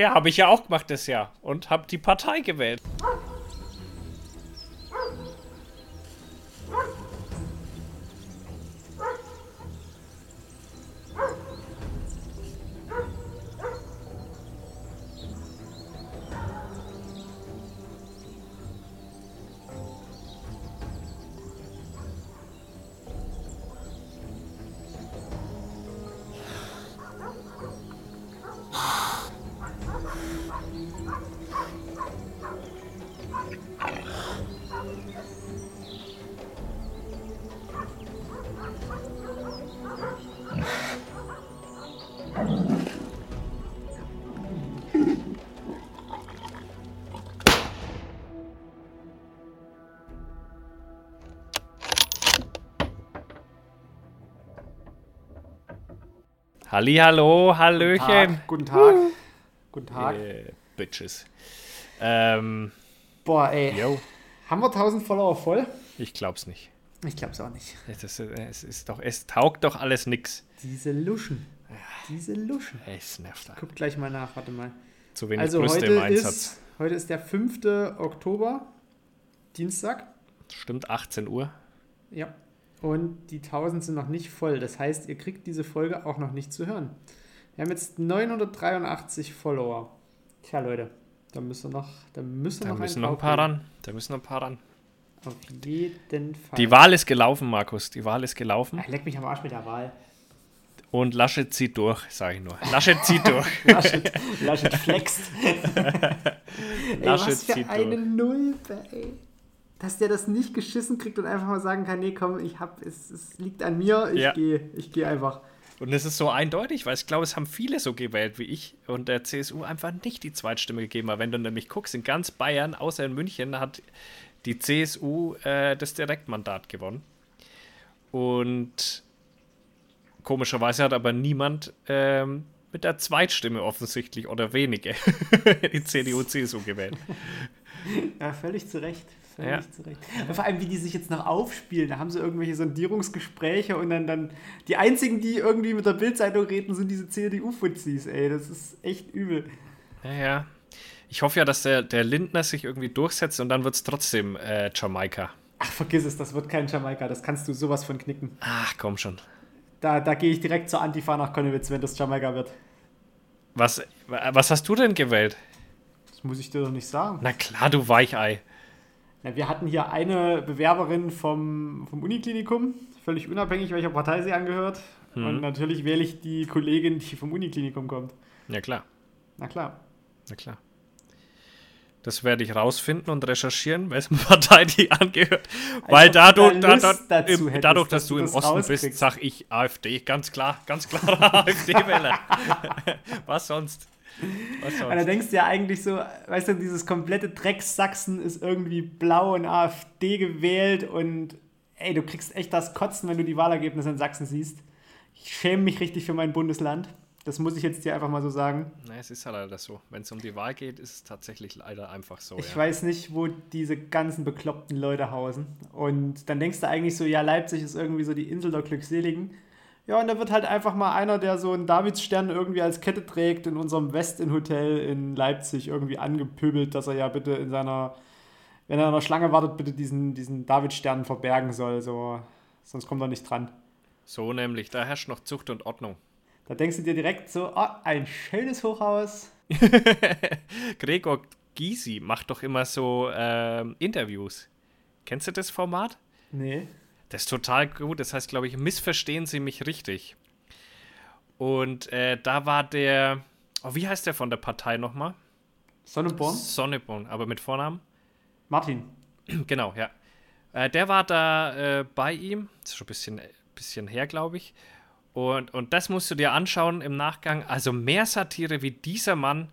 Ja, habe ich ja auch gemacht das Jahr und habe die Partei gewählt. Hallihallo, Hallöchen. Guten Tag. Guten Tag. Äh, Bitches. Ähm, Boah, ey. yo, Haben wir 1000 Follower voll? ich glaub's nicht. Ich glaub's auch nicht. Es, ist, es ist doch, es taugt doch alles nix. Diese Luschen. Diese Luschen. Es nervt. Guck gleich mal nach, warte mal. Zu wenig Also Brüste heute im Einsatz. ist, heute ist der 5. Oktober, Dienstag. Stimmt, 18 Uhr. Ja. Und die 1000 sind noch nicht voll. Das heißt, ihr kriegt diese Folge auch noch nicht zu hören. Wir haben jetzt 983 Follower. Tja, Leute, da müssen noch, da müssen Da noch müssen ein noch ein paar ran. Da müssen noch ein paar ran. Auf jeden Fall. Die Wahl ist gelaufen, Markus. Die Wahl ist gelaufen. Ach, leck mich am Arsch mit der Wahl. Und Laschet zieht durch, sage ich nur. Laschet zieht durch. Laschet, Laschet flext. ey, Laschet was für zieht eine durch. Nulpe, ey. Dass der das nicht geschissen kriegt und einfach mal sagen kann, nee, komm, ich hab, es, es liegt an mir, ich Ja. gehe, ich gehe einfach. Und es ist so eindeutig, weil ich glaube, es haben viele so gewählt wie ich und der CSU einfach nicht die Zweitstimme gegeben. Aber wenn du nämlich guckst, in ganz Bayern, außer in München, hat die CSU äh, das Direktmandat gewonnen. Und komischerweise hat aber niemand ähm, mit der Zweitstimme offensichtlich oder wenige die CDU, CSU gewählt. Ja, völlig zu Recht. Völlig Ja. zu Recht. Und vor allem, wie die sich jetzt noch aufspielen. Da haben sie irgendwelche Sondierungsgespräche und dann, dann die einzigen, die irgendwie mit der Bildzeitung reden, sind diese CDU-Fuzis, ey. Das ist echt übel. Ja, ja. Ich hoffe ja, dass der, der Lindner sich irgendwie durchsetzt und dann wird es trotzdem äh, Jamaika. Ach, vergiss es, das wird kein Jamaika. Das kannst du sowas von knicken. Ach, komm schon. Da, da gehe ich direkt zur Antifa nach Konnewitz, wenn das Jamaika wird. Was, was hast du denn gewählt? Das muss ich dir doch nicht sagen. Na klar, du Weichei. Na, wir hatten hier eine Bewerberin vom, vom Uniklinikum, völlig unabhängig, welcher Partei sie angehört. Und natürlich wähle ich die Kollegin, die vom Uniklinikum kommt. Ja klar, Na klar. na klar. Das werde ich rausfinden und recherchieren, welche Partei die angehört. Weil ob du dadurch, da da, im, dadurch, dass dass du im Osten bist, rauskriegst. sag ich AfD. Ganz klar, ganz klarer AfD-Wähler. Was sonst? Und da denkst du ja eigentlich so, weißt du, dieses komplette Drecks Sachsen ist irgendwie blau und AfD gewählt und ey, du kriegst echt das Kotzen, wenn du die Wahlergebnisse in Sachsen siehst. Ich schäme mich richtig für mein Bundesland. Das muss ich jetzt dir einfach mal so sagen. Na, es ist halt leider so. Wenn es um die Wahl geht, ist es tatsächlich leider einfach so. Ich ja. weiß nicht, wo diese ganzen bekloppten Leute hausen. Und dann denkst du eigentlich so, ja, Leipzig ist irgendwie so die Insel der Glückseligen. Ja, und da wird halt einfach mal einer, der so einen Davidsstern irgendwie als Kette trägt, in unserem Westin-Hotel in Leipzig irgendwie angepöbelt, dass er ja bitte in seiner, wenn er in der Schlange wartet, bitte diesen, diesen Davidstern verbergen soll. So, sonst kommt er nicht dran. So nämlich, da herrscht noch Zucht und Ordnung. Da denkst du dir direkt so, oh, ein schönes Hochhaus. Gregor Gysi macht doch immer so ähm, Interviews. Kennst du das Format? Nee. Das ist total gut. Das heißt, glaube ich, missverstehen Sie mich richtig. Und äh, da war der, oh, wie heißt der von der Partei nochmal? Sonneborn? Sonneborn, aber mit Vornamen? Martin. genau, ja. Äh, der war da äh, bei ihm, das ist schon ein bisschen, bisschen her, glaube ich. Und, und das musst du dir anschauen im Nachgang. Also mehr Satire wie dieser Mann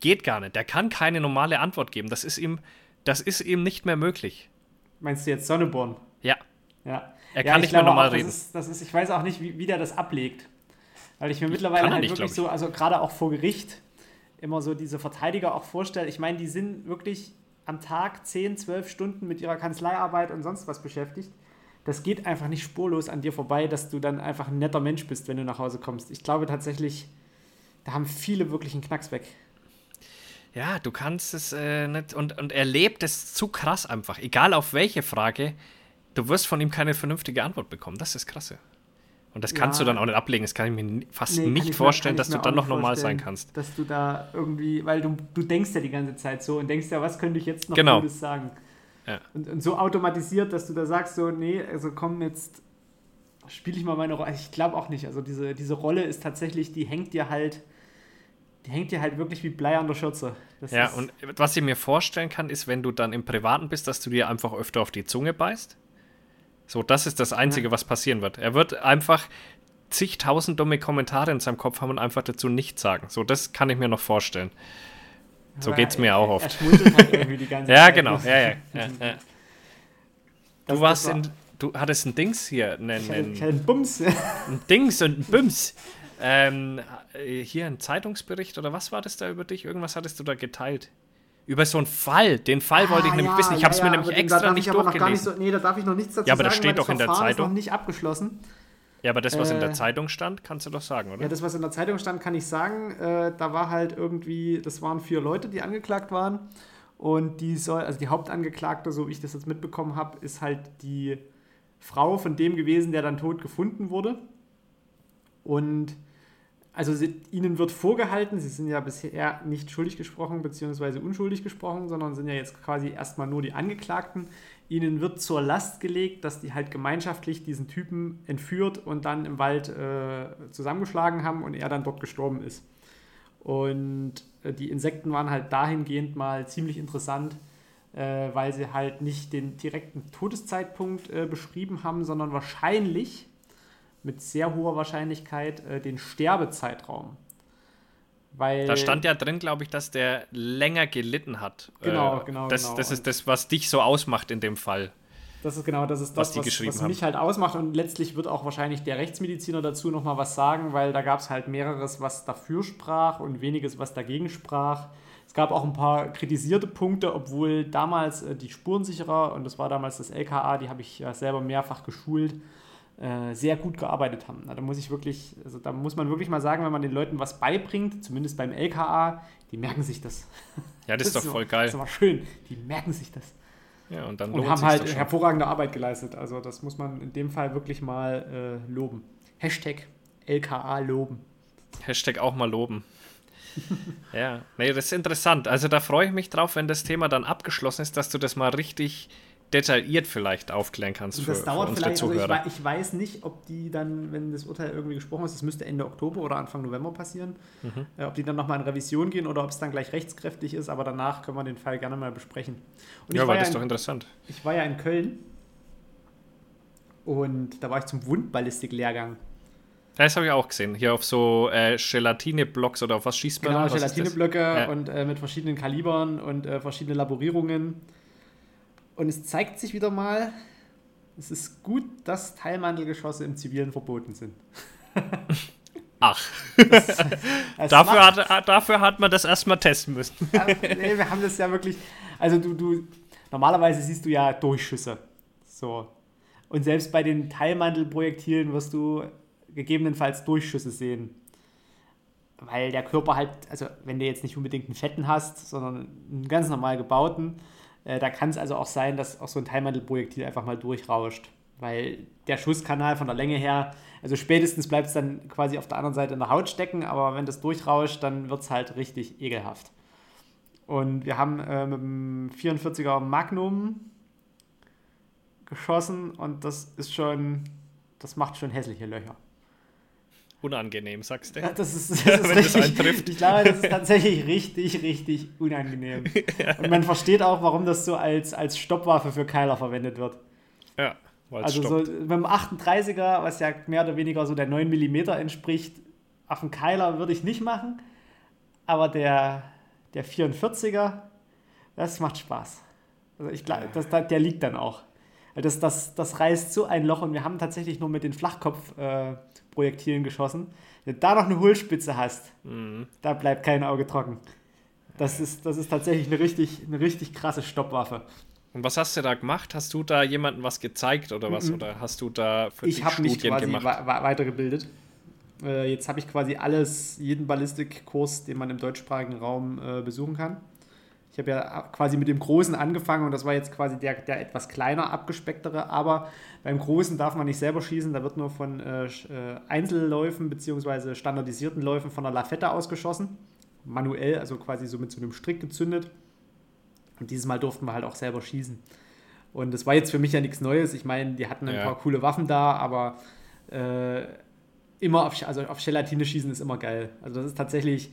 geht gar nicht. Der kann keine normale Antwort geben. Das ist ihm, das ist ihm nicht mehr möglich. Meinst du jetzt Sonneborn? Ja, Ja. Er ja, kann ich nicht mehr normal auch, reden. Das ist, das ist, ich weiß auch nicht, wie, wie der das ablegt. Weil ich mir mittlerweile kann er halt nicht, wirklich so, also gerade auch vor Gericht, immer so diese Verteidiger auch vorstelle. Ich meine, die sind wirklich am Tag 10, 12 Stunden mit ihrer Kanzleiarbeit und sonst was beschäftigt. Das geht einfach nicht spurlos an dir vorbei, dass du dann einfach ein netter Mensch bist, wenn du nach Hause kommst. Ich glaube tatsächlich, da haben viele wirklich einen Knacks weg. ja, du kannst es äh, nicht. Und, und er lebt es zu krass einfach. Egal auf welche Frage, du wirst von ihm keine vernünftige Antwort bekommen. Das ist krasse. Und das kannst ja, du dann auch nicht ablegen. Das kann ich mir fast nee, nicht vorstellen, mir, dass du dann noch normal sein kannst. Dass du da irgendwie, weil du, du denkst ja die ganze Zeit so und denkst ja, was könnte ich jetzt noch genau. Gutes sagen? Ja. Und, und so automatisiert, dass du da sagst, so, nee, also komm, jetzt spiele ich mal meine Rolle. Ich glaube auch nicht. Also diese, diese Rolle ist tatsächlich, die hängt dir halt, die hängt dir halt wirklich wie Blei an der Schürze. Das ja, und was ich mir vorstellen kann, ist, wenn du dann im Privaten bist, dass du dir einfach öfter auf die Zunge beißt. So, das ist das Einzige, ja. was passieren wird. Er wird einfach zigtausend dumme Kommentare in seinem Kopf haben und einfach dazu nichts sagen. So, das kann ich mir noch vorstellen. So geht es mir auch oft. Er halt irgendwie die ganze ja, Zeit. genau. Ja, ja, ja, ja. Du warst war in, du hattest ein Dings hier, einen, einen, ein Bums. ein Dings und ein Bums. Ähm, hier ein Zeitungsbericht oder was war das da über dich? Irgendwas hattest du da geteilt. Über so einen Fall. Den Fall wollte ich ah, nämlich wissen. Ich ja, habe es ja, mir nämlich extra nicht durchgelesen. Nicht so, nee, da darf ich noch nichts dazu sagen. Ja, aber das steht doch in der Zeitung. Ist noch nicht abgeschlossen. Ja, aber das, was äh, in der äh, Zeitung stand, kannst du doch sagen, oder? Ja, das, was in der Zeitung stand, kann ich sagen. Äh, da war halt irgendwie, das waren vier Leute, die angeklagt waren. Und die soll, also die Hauptangeklagte, so wie ich das jetzt mitbekommen habe, ist halt die Frau von dem gewesen, der dann tot gefunden wurde. Und also sie, ihnen wird vorgehalten, sie sind ja bisher nicht schuldig gesprochen bzw. unschuldig gesprochen, sondern sind ja jetzt quasi erstmal nur die Angeklagten. Ihnen wird zur Last gelegt, dass die halt gemeinschaftlich diesen Typen entführt und dann im Wald äh, zusammengeschlagen haben und er dann dort gestorben ist. Und äh, die Insekten waren halt dahingehend mal ziemlich interessant, äh, weil sie halt nicht den direkten Todeszeitpunkt äh, beschrieben haben, sondern wahrscheinlich mit sehr hoher Wahrscheinlichkeit äh, den Sterbezeitraum. Weil da stand ja drin, glaube ich, dass der länger gelitten hat. Genau, äh, genau. Das, genau. das ist das, was dich so ausmacht in dem Fall. Das ist genau, das ist das, was, was, was mich halt ausmacht. Und letztlich wird auch wahrscheinlich der Rechtsmediziner dazu nochmal was sagen, weil da gab es halt mehreres, was dafür sprach und weniges, was dagegen sprach. Es gab auch ein paar kritisierte Punkte, obwohl damals äh, die Spurensicherer, und das war damals das LKA, die habe ich ja selber mehrfach geschult, äh, sehr gut gearbeitet haben. Da muss ich wirklich, also da muss man wirklich mal sagen, wenn man den Leuten was beibringt, zumindest beim LKA, die merken sich das. Ja, das, das ist doch voll geil. Das ist aber schön, die merken sich das. Ja, und dann und haben halt hervorragende Arbeit geleistet. Also das muss man in dem Fall wirklich mal äh, loben. Hashtag LKA loben. Hashtag auch mal loben. ja, nee, das ist interessant. Also da freue ich mich drauf, wenn das Thema dann abgeschlossen ist, dass du das mal richtig detailliert vielleicht aufklären kannst das für, dauert für unsere vielleicht, Zuhörer. Also ich, ich, weiß nicht, ob die dann, wenn das Urteil irgendwie gesprochen ist, das müsste Ende Oktober oder Anfang November passieren, mhm. äh, ob die dann nochmal in Revision gehen oder ob es dann gleich rechtskräftig ist, aber danach können wir den Fall gerne mal besprechen. Und ja, war das ja doch interessant. Ich war ja in Köln und da war ich zum Wundballistik-Lehrgang. Das habe ich auch gesehen. Hier auf so äh, Gelatine-Blocks oder auf was schießt man? Genau, Gelatine-Blöcke ja. und äh, mit verschiedenen Kalibern und äh, verschiedene Laborierungen. Und es zeigt sich wieder mal, es ist gut, dass Teilmantelgeschosse im Zivilen verboten sind. Ach. Das, das dafür, hat, dafür hat man das erstmal testen müssen. Ja, nee, wir haben das ja wirklich. Also du, du, normalerweise siehst du ja Durchschüsse. So. Und selbst bei den Teilmantelprojektilen wirst du gegebenenfalls Durchschüsse sehen. Weil der Körper halt, also wenn du jetzt nicht unbedingt einen fetten hast, sondern einen ganz normal gebauten, äh, da kann es also auch sein, dass auch so ein Teilmantelprojektil einfach mal durchrauscht. Weil der Schusskanal von der Länge her, also spätestens bleibt es dann quasi auf der anderen Seite in der Haut stecken, aber wenn das durchrauscht, dann wird es halt richtig ekelhaft. Und wir haben äh, mit dem 44er Magnum geschossen und das ist schon, das macht schon hässliche Löcher unangenehm, sagst du? Ja, das ist, das ist richtig, das Ich glaube, das ist tatsächlich richtig, richtig unangenehm. Und man versteht auch, warum das so als, als Stoppwaffe für Keiler verwendet wird. Ja, weil Also stoppt. so mit dem 38er, was ja mehr oder weniger so der 9 mm entspricht, auf dem Keiler würde ich nicht machen. Aber der, der 44er, das macht Spaß. Also ich glaube, der liegt dann auch. Das, das, das reißt so ein Loch und wir haben tatsächlich nur mit den Flachkopfprojektilen äh, geschossen. Wenn du da noch eine Hohlspitze hast, mhm. da bleibt kein Auge trocken. Das ist, das ist tatsächlich eine richtig, eine richtig krasse Stoppwaffe. Und was hast du da gemacht? Hast du da jemandem was gezeigt oder was? Mhm. Oder hast du da für ich dich Studien mich quasi gemacht? Ich habe weitergebildet. Äh, jetzt habe ich quasi alles, jeden Ballistikkurs, den man im deutschsprachigen Raum äh, besuchen kann. Ich habe ja quasi mit dem Großen angefangen und das war jetzt quasi der, der etwas kleiner, abgespecktere. Aber beim Großen darf man nicht selber schießen, da wird nur von äh, äh Einzelläufen bzw. standardisierten Läufen von der Lafette ausgeschossen. Manuell, also quasi so mit so einem Strick gezündet. Und dieses Mal durften wir halt auch selber schießen. Und das war jetzt für mich ja nichts Neues. Ich meine, die hatten ein ja. paar coole Waffen da, aber äh, immer auf, also auf Gelatine schießen ist immer geil. Also das ist tatsächlich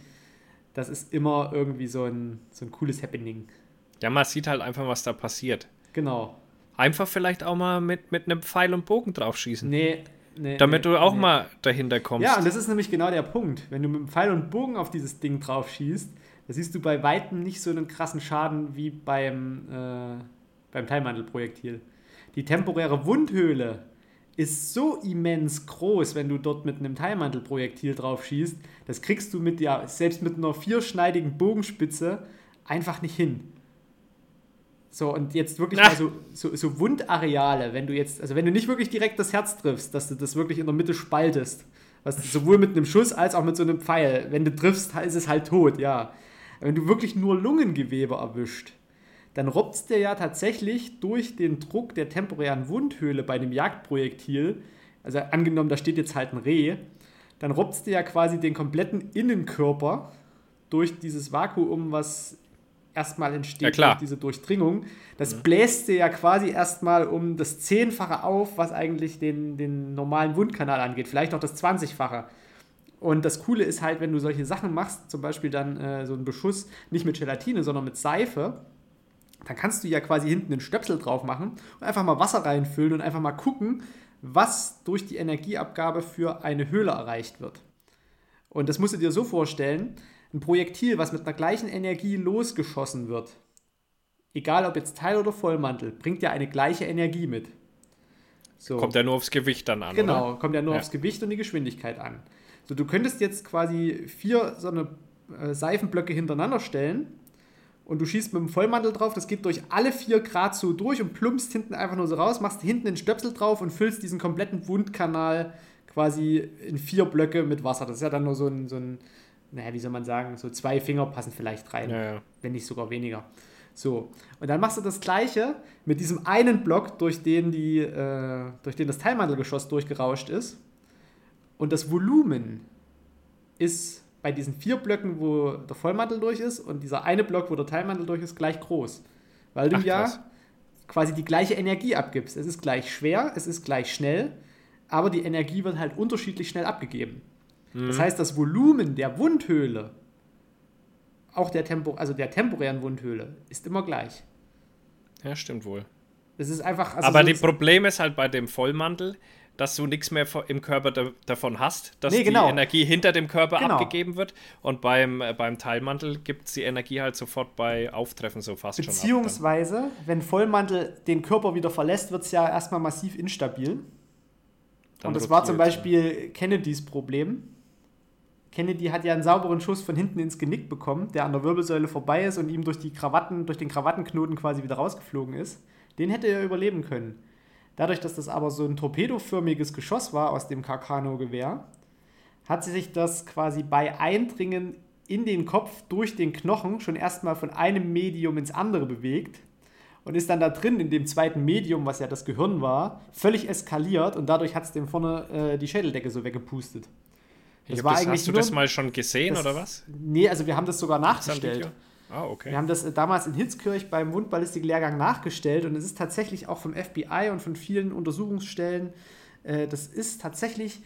das ist immer irgendwie so ein, so ein cooles Happening. Ja, man sieht halt einfach, was da passiert. Genau. Einfach vielleicht auch mal mit, mit einem Pfeil und Bogen draufschießen. Nee, nee. Damit nee, du auch nee. mal dahinter kommst. Ja, und das ist nämlich genau der Punkt. Wenn du mit einem Pfeil und Bogen auf dieses Ding draufschießt, da siehst du bei Weitem nicht so einen krassen Schaden wie beim, äh, beim Teilmantelprojektil. Die temporäre Wundhöhle ist so immens groß, wenn du dort mit einem Teilmantelprojektil drauf schießt. Das kriegst du mit ja, selbst mit einer vierschneidigen Bogenspitze einfach nicht hin. So, und jetzt wirklich mal so, so, so, Wundareale, wenn du jetzt, also wenn du nicht wirklich direkt das Herz triffst, dass du das wirklich in der Mitte spaltest, was sowohl mit einem Schuss als auch mit so einem Pfeil, wenn du triffst, ist es halt tot, ja. Wenn du wirklich nur Lungengewebe erwischt, dann robbt dir ja tatsächlich durch den Druck der temporären Wundhöhle bei einem Jagdprojektil, also angenommen, da steht jetzt halt ein Reh, dann robbt dir ja quasi den kompletten Innenkörper durch dieses Vakuum, was erstmal entsteht ja, durch diese Durchdringung. Das mhm. bläst dir ja quasi erstmal um das Zehnfache auf, was eigentlich den, den normalen Wundkanal angeht, vielleicht auch das Zwanzigfache. Und das Coole ist halt, wenn du solche Sachen machst, zum Beispiel dann äh, so einen Beschuss nicht mit Gelatine, sondern mit Seife, dann kannst du ja quasi hinten einen Stöpsel drauf machen und einfach mal Wasser reinfüllen und einfach mal gucken, was durch die Energieabgabe für eine Höhle erreicht wird. Und das musst du dir so vorstellen, ein Projektil, was mit einer gleichen Energie losgeschossen wird, egal ob jetzt Teil oder Vollmantel, bringt ja eine gleiche Energie mit. So. Kommt ja nur aufs Gewicht dann an. Genau, oder? kommt ja nur ja. aufs Gewicht und die Geschwindigkeit an. So, du könntest jetzt quasi vier so eine äh, Seifenblöcke hintereinander stellen und du schießt mit dem Vollmantel drauf, das geht durch alle vier Grad so durch und plumpst hinten einfach nur so raus, machst hinten den Stöpsel drauf und füllst diesen kompletten Wundkanal quasi in vier Blöcke mit Wasser. Das ist ja dann nur so ein, so ein naja, wie soll man sagen, so zwei Finger passen vielleicht rein, ja, ja. wenn nicht sogar weniger. So, und dann machst du das gleiche mit diesem einen Block, durch den, die, äh, durch den das Teilmantelgeschoss durchgerauscht ist. Und das Volumen ist bei diesen vier Blöcken, wo der Vollmantel durch ist und dieser eine Block, wo der Teilmantel durch ist, gleich groß. Weil du Ach, ja quasi die gleiche Energie abgibst. Es ist gleich schwer, es ist gleich schnell, aber die Energie wird halt unterschiedlich schnell abgegeben. Mhm. Das heißt, das Volumen der Wundhöhle, auch der, Tempo, also der temporären Wundhöhle, ist immer gleich. Ja, stimmt wohl. Es ist einfach. Also aber so das Problem ist halt bei dem Vollmantel, dass du nichts mehr im Körper da, davon hast, dass nee, genau. die Energie hinter dem Körper genau. abgegeben wird. Und beim, äh, beim Teilmantel gibt es die Energie halt sofort bei Auftreffen so fast Beziehungsweise, schon ab, wenn Vollmantel den Körper wieder verlässt, wird es ja erstmal massiv instabil. Dann und das rotiert, war zum Beispiel ja. Kennedys Problem. Kennedy hat ja einen sauberen Schuss von hinten ins Genick bekommen, der an der Wirbelsäule vorbei ist und ihm durch die Krawatten, durch den Krawattenknoten quasi wieder rausgeflogen ist. Den hätte er überleben können. Dadurch, dass das aber so ein torpedoförmiges Geschoss war aus dem Carcano-Gewehr, hat sie sich das quasi bei Eindringen in den Kopf durch den Knochen schon erstmal von einem Medium ins andere bewegt und ist dann da drin in dem zweiten Medium, was ja das Gehirn war, völlig eskaliert und dadurch hat es dem vorne äh, die Schädeldecke so weggepustet. Das war das, eigentlich hast du das mal schon gesehen das, oder was? Nee, also wir haben das sogar nachgestellt. Ah, okay. Wir haben das äh, damals in Hitzkirch beim Wundballistik-Lehrgang nachgestellt und es ist tatsächlich auch vom FBI und von vielen Untersuchungsstellen, äh, das ist tatsächlich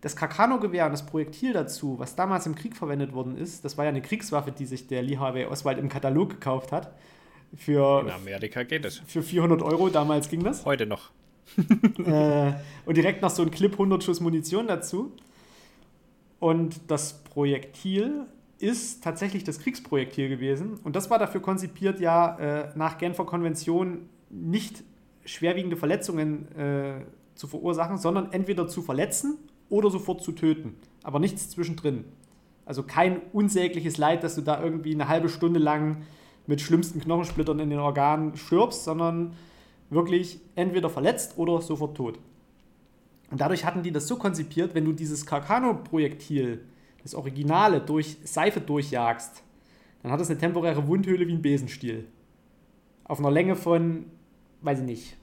das Carcano-Gewehr und das Projektil dazu, was damals im Krieg verwendet worden ist, das war ja eine Kriegswaffe, die sich der Lee Harvey Oswald im Katalog gekauft hat. Für, in Amerika geht es. Für 400 Euro, damals ging das. Heute noch. äh, und direkt noch so ein Clip 100 Schuss Munition dazu. Und das Projektil ist tatsächlich das Kriegsprojektil gewesen. Und das war dafür konzipiert, ja äh, nach Genfer Konvention nicht schwerwiegende Verletzungen äh, zu verursachen, sondern entweder zu verletzen oder sofort zu töten. Aber nichts zwischendrin. Also kein unsägliches Leid, dass du da irgendwie eine halbe Stunde lang mit schlimmsten Knochensplittern in den Organen stirbst, sondern wirklich entweder verletzt oder sofort tot. Und dadurch hatten die das so konzipiert, wenn du dieses Carcano-Projektil, das Originale, durch Seife durchjagst, dann hat es eine temporäre Wundhöhle wie ein Besenstiel. Auf einer Länge von, weiß ich nicht,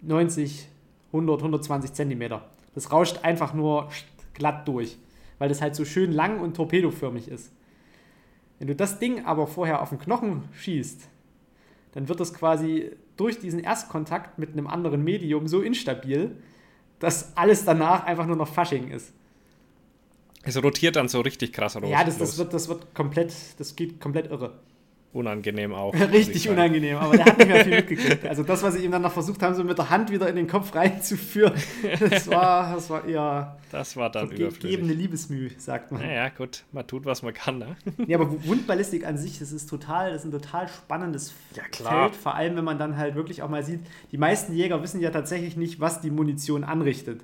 90, 100, 120 Zentimeter. Das rauscht einfach nur glatt durch, weil das halt so schön lang und torpedoförmig ist. Wenn du das Ding aber vorher auf den Knochen schießt, dann wird das quasi durch diesen Erstkontakt mit einem anderen Medium so instabil, dass alles danach einfach nur noch Fasching ist. Es rotiert dann so richtig krass raus. Ja, das, das, wird, das wird komplett, das geht komplett irre unangenehm auch. Richtig unangenehm, aber der hat nicht mehr viel mitgekriegt. Also das, was sie ihm dann noch versucht haben, so mit der Hand wieder in den Kopf reinzuführen, das war, das war eher das war dann vergebene Liebesmüh, sagt man. Naja, gut, man tut, was man kann. Ne? Ja, aber Wundballistik an sich, das ist total, das ist ein total spannendes ja, Feld, vor allem wenn man dann halt wirklich auch mal sieht, die meisten Jäger wissen ja tatsächlich nicht, was die Munition anrichtet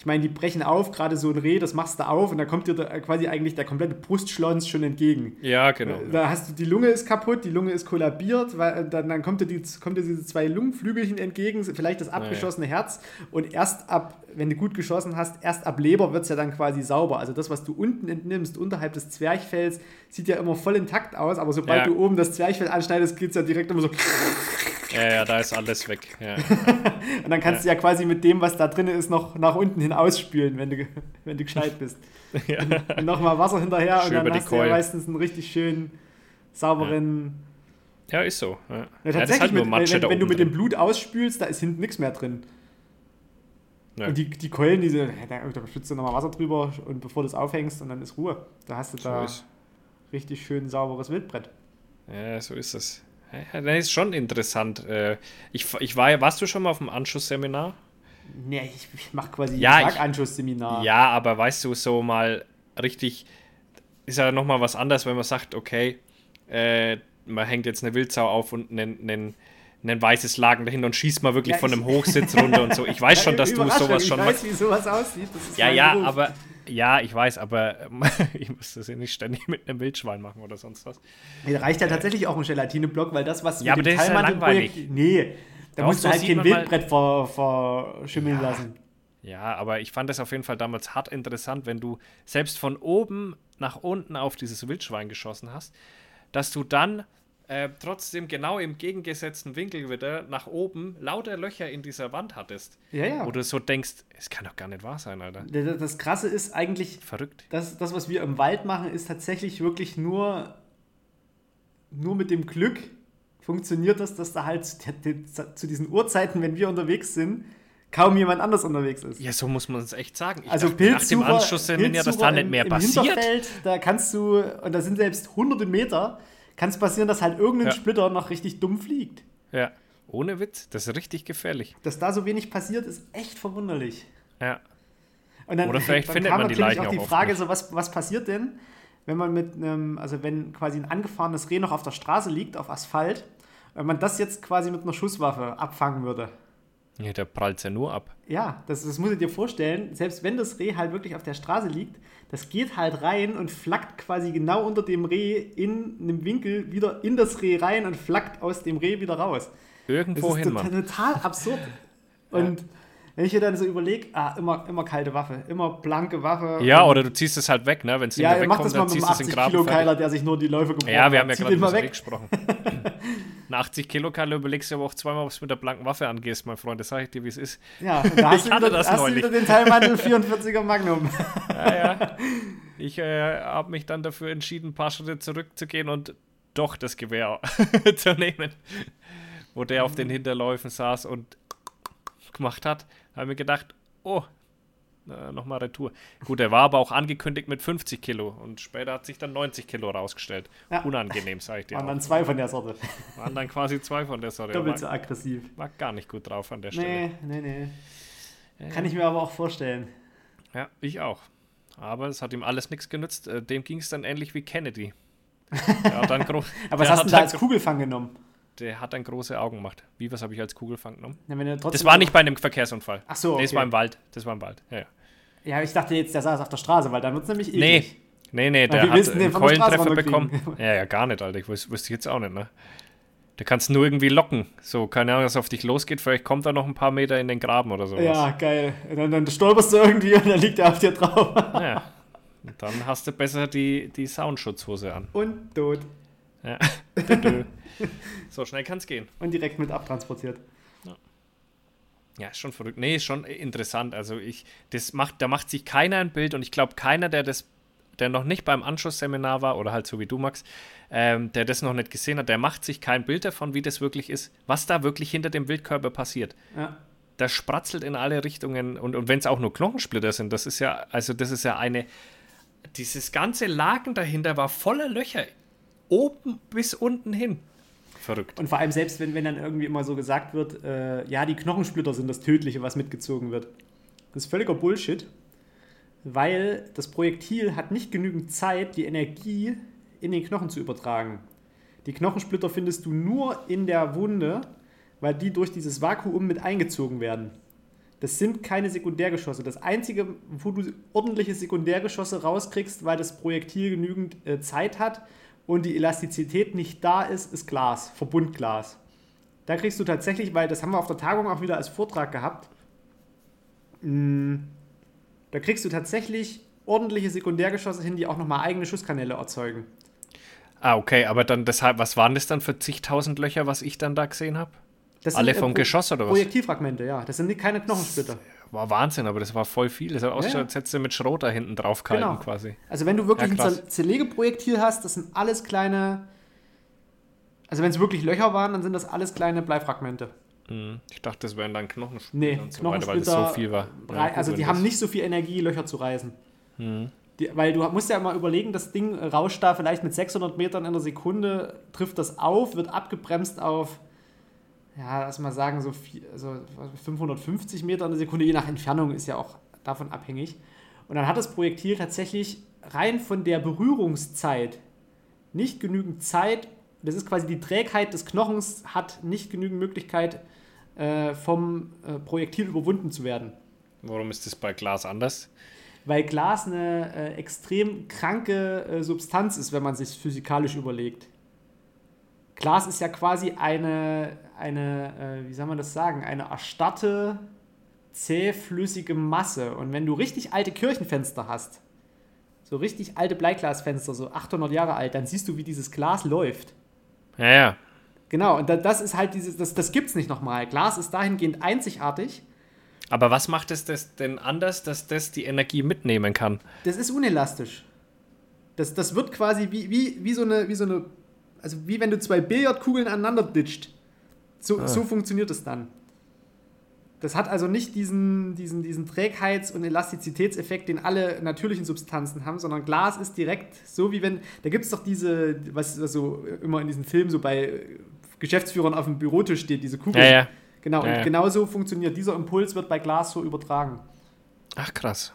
ich meine, die brechen auf, gerade so ein Reh, das machst du auf und da kommt dir da quasi eigentlich der komplette Brustschlons schon entgegen. Ja, genau. Da hast du, die Lunge ist kaputt, die Lunge ist kollabiert, weil, dann, dann kommt, dir die, kommt dir diese zwei Lungenflügelchen entgegen, vielleicht das abgeschossene ja. Herz und erst ab, wenn du gut geschossen hast, erst ab Leber wird es ja dann quasi sauber. Also das, was du unten entnimmst, unterhalb des Zwerchfells, sieht ja immer voll intakt aus, aber sobald ja. du oben das Zwerchfell anschneidest, geht es ja direkt immer so ja, ja, da ist alles weg. Ja. und dann kannst ja. du ja quasi mit dem, was da drin ist, noch nach unten hin ausspülen, wenn du, wenn du gescheit bist. ja. Und nochmal Wasser hinterher Schön und dann hast du ja meistens einen richtig schönen, sauberen. Ja, ist so. Ja. Ja, tatsächlich, halt mit, wenn, wenn du mit dem Blut ausspülst, da ist hinten nichts mehr drin. Ja. Und die, die Keulen, diese, da, da spritzt du nochmal Wasser drüber und bevor du es aufhängst und dann ist Ruhe. Da hast du so da ist. richtig schön sauberes Wildbrett. Ja, so ist es. Ja, das ist schon interessant. Äh, ich, ich war, warst du schon mal auf dem Anschussseminar? Nee, ich, ich mache quasi ja, Tag Anschussseminar. Ja, aber weißt du, so mal richtig, ist ja nochmal was anderes, wenn man sagt, okay, äh, man hängt jetzt eine Wildsau auf und einen, einen, ein weißes Lagen dahinter und schießt mal wirklich ja, von einem Hochsitz runter und so. Ich weiß schon, dass du sowas schon mal. Ich weiß, wie sowas aussieht. ja, ja, Beruf. aber ja, ich weiß, aber ich muss das ja nicht ständig mit einem Wildschwein machen oder sonst was. Nee, reicht ja äh, tatsächlich auch ein Gelatine-Block, weil das, was ja, mit dem Teilmantelprojekt. Nee, da musst du halt kein Wildbrett verschimmeln ja. lassen. Ja, aber ich fand das auf jeden Fall damals hart interessant, wenn du selbst von oben nach unten auf dieses Wildschwein geschossen hast, dass du dann äh, trotzdem genau im gegengesetzten Winkel wieder nach oben lauter Löcher in dieser Wand hattest. Ja, ja. Wo du so denkst, es kann doch gar nicht wahr sein, Alter. Das, das Krasse ist eigentlich. Verrückt. Das, das, was wir im Wald machen, ist tatsächlich wirklich nur, nur mit dem Glück funktioniert das, dass da halt zu, diesen Uhrzeiten, wenn wir unterwegs sind, kaum jemand anders unterwegs ist. Ja, so muss man es echt sagen. Ich also dachte, nach dem Anschluss sind ja, dass da nicht mehr im, im passiert. Hinterfeld, da kannst du, und da sind selbst hunderte Meter, kann es passieren, dass halt irgendein ja. Splitter noch richtig dumm fliegt. Ja, ohne Witz, das ist richtig gefährlich. Dass da so wenig passiert, ist echt verwunderlich. Ja. Und dann, Oder vielleicht dann findet man die Leichen auch die Frage, so, was, was passiert denn, wenn man mit einem, also wenn quasi ein angefahrenes Reh noch auf der Straße liegt, auf Asphalt, wenn man das jetzt quasi mit einer Schusswaffe abfangen würde. Ja, der prallt ja nur ab. Ja, das, das muss ich dir vorstellen. Selbst wenn das Reh halt wirklich auf der Straße liegt, das geht halt rein und flackt quasi genau unter dem Reh in einem Winkel wieder in das Reh rein und flackt aus dem Reh wieder raus. Irgendwo hin, total, total absurd. Und ja. Wenn ich mir dann so überlege, ah, immer, immer kalte Waffe, immer blanke Waffe. Ja, oder du ziehst es halt weg, ne? Wenn es ja, mach das mal mit einem 80 Kilo Keiler, der sich nur die Läufe gebrochen. Ja, wir haben ja gerade über das gesprochen. Eine 80 Kilo Keile überlegst du aber auch zweimal, ob du mit der blanken Waffe angehst, mein Freund. Das sage ich dir, wie es ist. Ja, da hast, ich du, wieder, das hast du wieder den Teilmantel 44er Magnum. Ja, ja. Ich äh, habe mich dann dafür entschieden, ein paar Schritte zurückzugehen und doch das Gewehr zu nehmen. Wo der auf den Hinterläufen saß und gemacht hat, habe mir gedacht, oh, äh, nochmal Retour. Gut, er war aber auch angekündigt mit 50 Kilo und später hat sich dann 90 Kilo rausgestellt. Ja. Unangenehm, sag ich dir. Waren dann zwei von der Sorte. Waren dann quasi zwei von der Sorte. Doppelt so aggressiv. War gar nicht gut drauf an der Stelle. Nee, nee, nee. Kann ich mir aber auch vorstellen. Ja, ich auch. Aber es hat ihm alles nichts genützt. Äh, dem ging es dann ähnlich wie Kennedy. aber was hast du da als Kugelfang genommen? Der hat dann große Augen gemacht. Wie, was habe ich als Kugelfang genommen? Ja, das war nicht bei einem Verkehrsunfall. Ach so, okay. Nee, das war im Wald. Das war im Wald, ja, ja. Ja, ich dachte jetzt, der saß auf der Straße, weil dann wird es nämlich eklig. Nee, nee, nee, der hat einen Keulentreffer bekommen. ja, ja, gar nicht, Alter. Ich wüsste wüs jetzt auch nicht, ne? Da kannst du nur irgendwie locken. So, keine Ahnung, dass es auf dich losgeht. Vielleicht kommt er noch ein paar Meter in den Graben oder sowas. Ja, geil. Dann, dann stolperst du irgendwie und dann liegt er auf dir drauf. Ja. Und dann hast du besser die, die Soundschutzhose an. Und tot. Ja. So schnell kann es gehen. Und direkt mit abtransportiert. Ja, ist schon verrückt. Nee, ist schon interessant. Also ich, das macht, da macht sich keiner ein Bild und ich glaube, keiner, der das, der noch nicht beim Anschlussseminar war, oder halt so wie du, Max, ähm, der das noch nicht gesehen hat, der macht sich kein Bild davon, wie das wirklich ist, was da wirklich hinter dem Wildkörper passiert. Ja. Das spratzelt in alle Richtungen und, und wenn es auch nur Knochensplitter sind, das ist ja, also das ist ja eine, dieses ganze Lagen dahinter war voller Löcher, oben bis unten hin. Verrückt. Und vor allem selbst, wenn, wenn dann irgendwie immer so gesagt wird, äh, ja, die Knochensplitter sind das Tödliche, was mitgezogen wird. Das ist völliger Bullshit, weil das Projektil hat nicht genügend Zeit, die Energie in den Knochen zu übertragen. Die Knochensplitter findest du nur in der Wunde, weil die durch dieses Vakuum mit eingezogen werden. Das sind keine Sekundärgeschosse. Das Einzige, wo du ordentliche Sekundärgeschosse rauskriegst, weil das Projektil genügend äh, Zeit hat und die Elastizität nicht da ist, ist Glas, Verbundglas. Da kriegst du tatsächlich, weil das haben wir auf der Tagung auch wieder als Vortrag gehabt, mh, da kriegst du tatsächlich ordentliche Sekundärgeschosse hin, die auch nochmal eigene Schusskanäle erzeugen. Ah, okay, aber dann deshalb, was waren das dann für zigtausend Löcher, was ich dann da gesehen habe? Alle äh, vom Geschoss oder was? Projektilfragmente, ja. Das sind keine Knochensplitter. War Wahnsinn, aber das war voll viel. Das hat ausgeschaut, als hättest du mit Schrot da hinten drauf gehalten Genau. quasi. Also wenn du wirklich Ja, ein Zerlegeprojektil hast, das sind alles kleine. Also wenn es wirklich Löcher waren, dann sind das alles kleine Bleifragmente. Mhm. Ich dachte, das wären dann Knochensplitter Nee, und so weiter, weil das so viel war. rei- Ja, gut, also die haben nicht so viel Energie, Löcher zu reißen. Mhm. Die, weil du musst ja immer überlegen, das Ding rauscht da vielleicht mit 600 Metern in der Sekunde, trifft das auf, wird abgebremst auf, ja, lass mal sagen, so viel, also 550 Meter in der Sekunde, je nach Entfernung ist ja auch davon abhängig. Und dann hat das Projektil tatsächlich rein von der Berührungszeit nicht genügend Zeit, das ist quasi die Trägheit des Knochens, hat nicht genügend Möglichkeit, äh, vom äh, Projektil überwunden zu werden. Warum ist das bei Glas anders? Weil Glas eine äh, extrem kranke äh, Substanz ist, wenn man sich physikalisch überlegt. Glas ist ja quasi eine, eine äh, wie soll man das sagen, eine erstarrte, zähflüssige Masse. Und wenn du richtig alte Kirchenfenster hast, so richtig alte Bleiglasfenster, so 800 Jahre alt, dann siehst du, wie dieses Glas läuft. Ja, ja. Genau, und da, das ist halt dieses, das, das gibt's nicht nochmal. Glas ist dahingehend einzigartig. Aber was macht es das denn anders, dass das die Energie mitnehmen kann? Das ist unelastisch. Das, das wird quasi wie, wie, wie, so eine, wie so eine, also wie wenn du zwei Billardkugeln aneinander ditcht. So, Ah. so funktioniert es dann. Das hat also nicht diesen, diesen, diesen Trägheits- und Elastizitätseffekt, den alle natürlichen Substanzen haben, sondern Glas ist direkt so wie wenn, da gibt es doch diese, was, was so immer in diesen Filmen so bei Geschäftsführern auf dem Bürotisch steht, diese Kugel. Ja, ja. Genau, Ja, und ja. genau so funktioniert. Dieser Impuls wird bei Glas so übertragen. Ach, krass.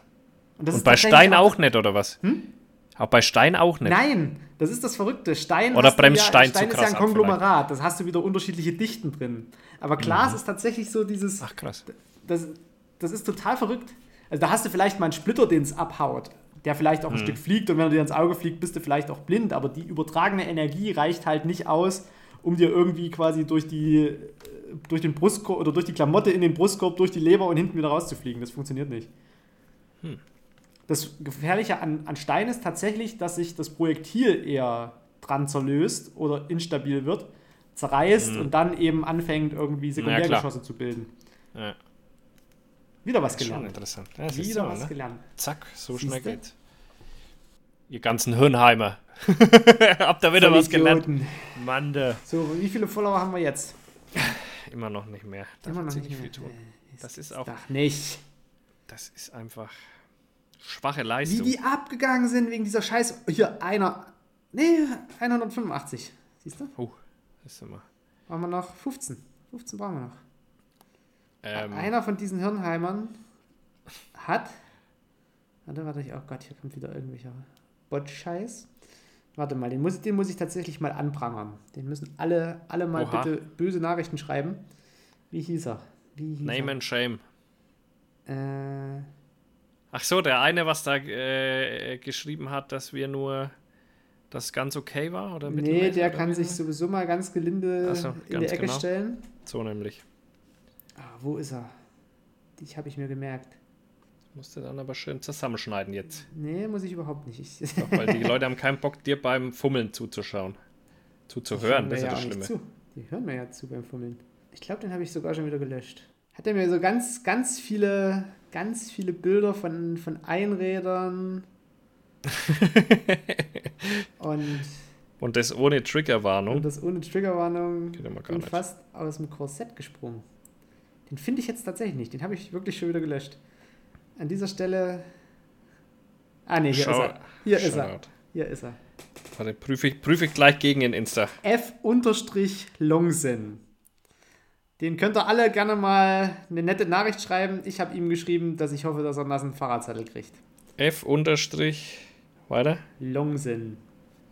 Und, Und bei Stein auch nicht, oder was? Auch bei Stein auch nicht. Nein, das ist das Verrückte. Stein Oder bremst ja, Stein Stein zu ist ja krass ein ab Konglomerat. Das hast du wieder unterschiedliche Dichten drin. Aber Glas ist tatsächlich so dieses. Ach, krass. Das, das ist total verrückt. Also da hast du vielleicht mal einen Splitter, den es abhaut, der vielleicht auch ein Stück fliegt und wenn er dir ins Auge fliegt, bist du vielleicht auch blind. Aber die übertragene Energie reicht halt nicht aus, um dir irgendwie quasi durch die durch den Brustkorb oder durch die Klamotte in den Brustkorb, durch die Leber und hinten wieder rauszufliegen. Das funktioniert nicht. Das Gefährliche an, an Stein ist tatsächlich, dass sich das Projektil eher dran zerlöst oder instabil wird, zerreißt und dann eben anfängt, irgendwie Sekundärgeschosse zu bilden. Ja, Wieder was ist schon gelernt. interessant. Ja, Wieder du, was ne? gelernt. Zack, so Siehste? schnell geht's. Ihr ganzen Hirnheimer. Habt ihr wieder was gelernt? Vollidioten. Mann, der. So, wie viele Follower haben wir jetzt? Immer noch nicht mehr. Da Immer noch nicht nicht mehr. viel tun. Das ist auch, Ach, nicht. das ist einfach schwache Wie Leistung. die abgegangen sind wegen dieser Scheiß. Hier, einer. Nee, 185. Siehst du? Oh, das ist immer. Brauchen wir noch 15. 15 brauchen wir noch. Ähm, Einer von diesen Hirnheimern hat. Warte, warte, ich, oh Gott, hier kommt wieder irgendwelcher Bot-Scheiß. Warte mal, den muss, den muss ich tatsächlich mal anprangern. Den müssen alle, alle mal Oha. bitte böse Nachrichten schreiben. Wie hieß er? Wie hieß Name and Shame. er? Äh, Ach so, der eine, was da äh, geschrieben hat, dass wir nur, das ganz okay war? Oder Nee, der oder kann sich sowieso mal ganz gelinde so, in die Ecke genau. stellen. So nämlich. Ah, wo ist er? Die habe ich mir gemerkt. Musst du dann aber schön zusammenschneiden jetzt. Nee, muss ich überhaupt nicht. Ich, Doch, weil die Leute haben keinen Bock, dir beim Fummeln zuzuschauen. Zuzuhören, das ist ja das Schlimme. zu. Die hören mir ja zu beim Fummeln. Ich glaube, den habe ich sogar schon wieder gelöscht. Hat er mir so ganz, ganz viele, ganz viele Bilder von, von Einrädern und, Und das ohne und Triggerwarnung. das ohne Triggerwarnung. Geht immer gar bin nicht. fast aus dem Korsett gesprungen. Den finde ich jetzt tatsächlich nicht. Den habe ich wirklich schon wieder gelöscht. An dieser Stelle. Ah, nee, hier Schau- ist er. Hier ist er. Hier ist er. Warte, prüfe ich, prüfe ich gleich gegen in Insta. F-Longsen. Den könnt ihr alle gerne mal eine nette Nachricht schreiben. Ich habe ihm geschrieben, dass ich hoffe, dass er einen nassen Fahrradzettel kriegt. F unterstrich, weiter. Longsen.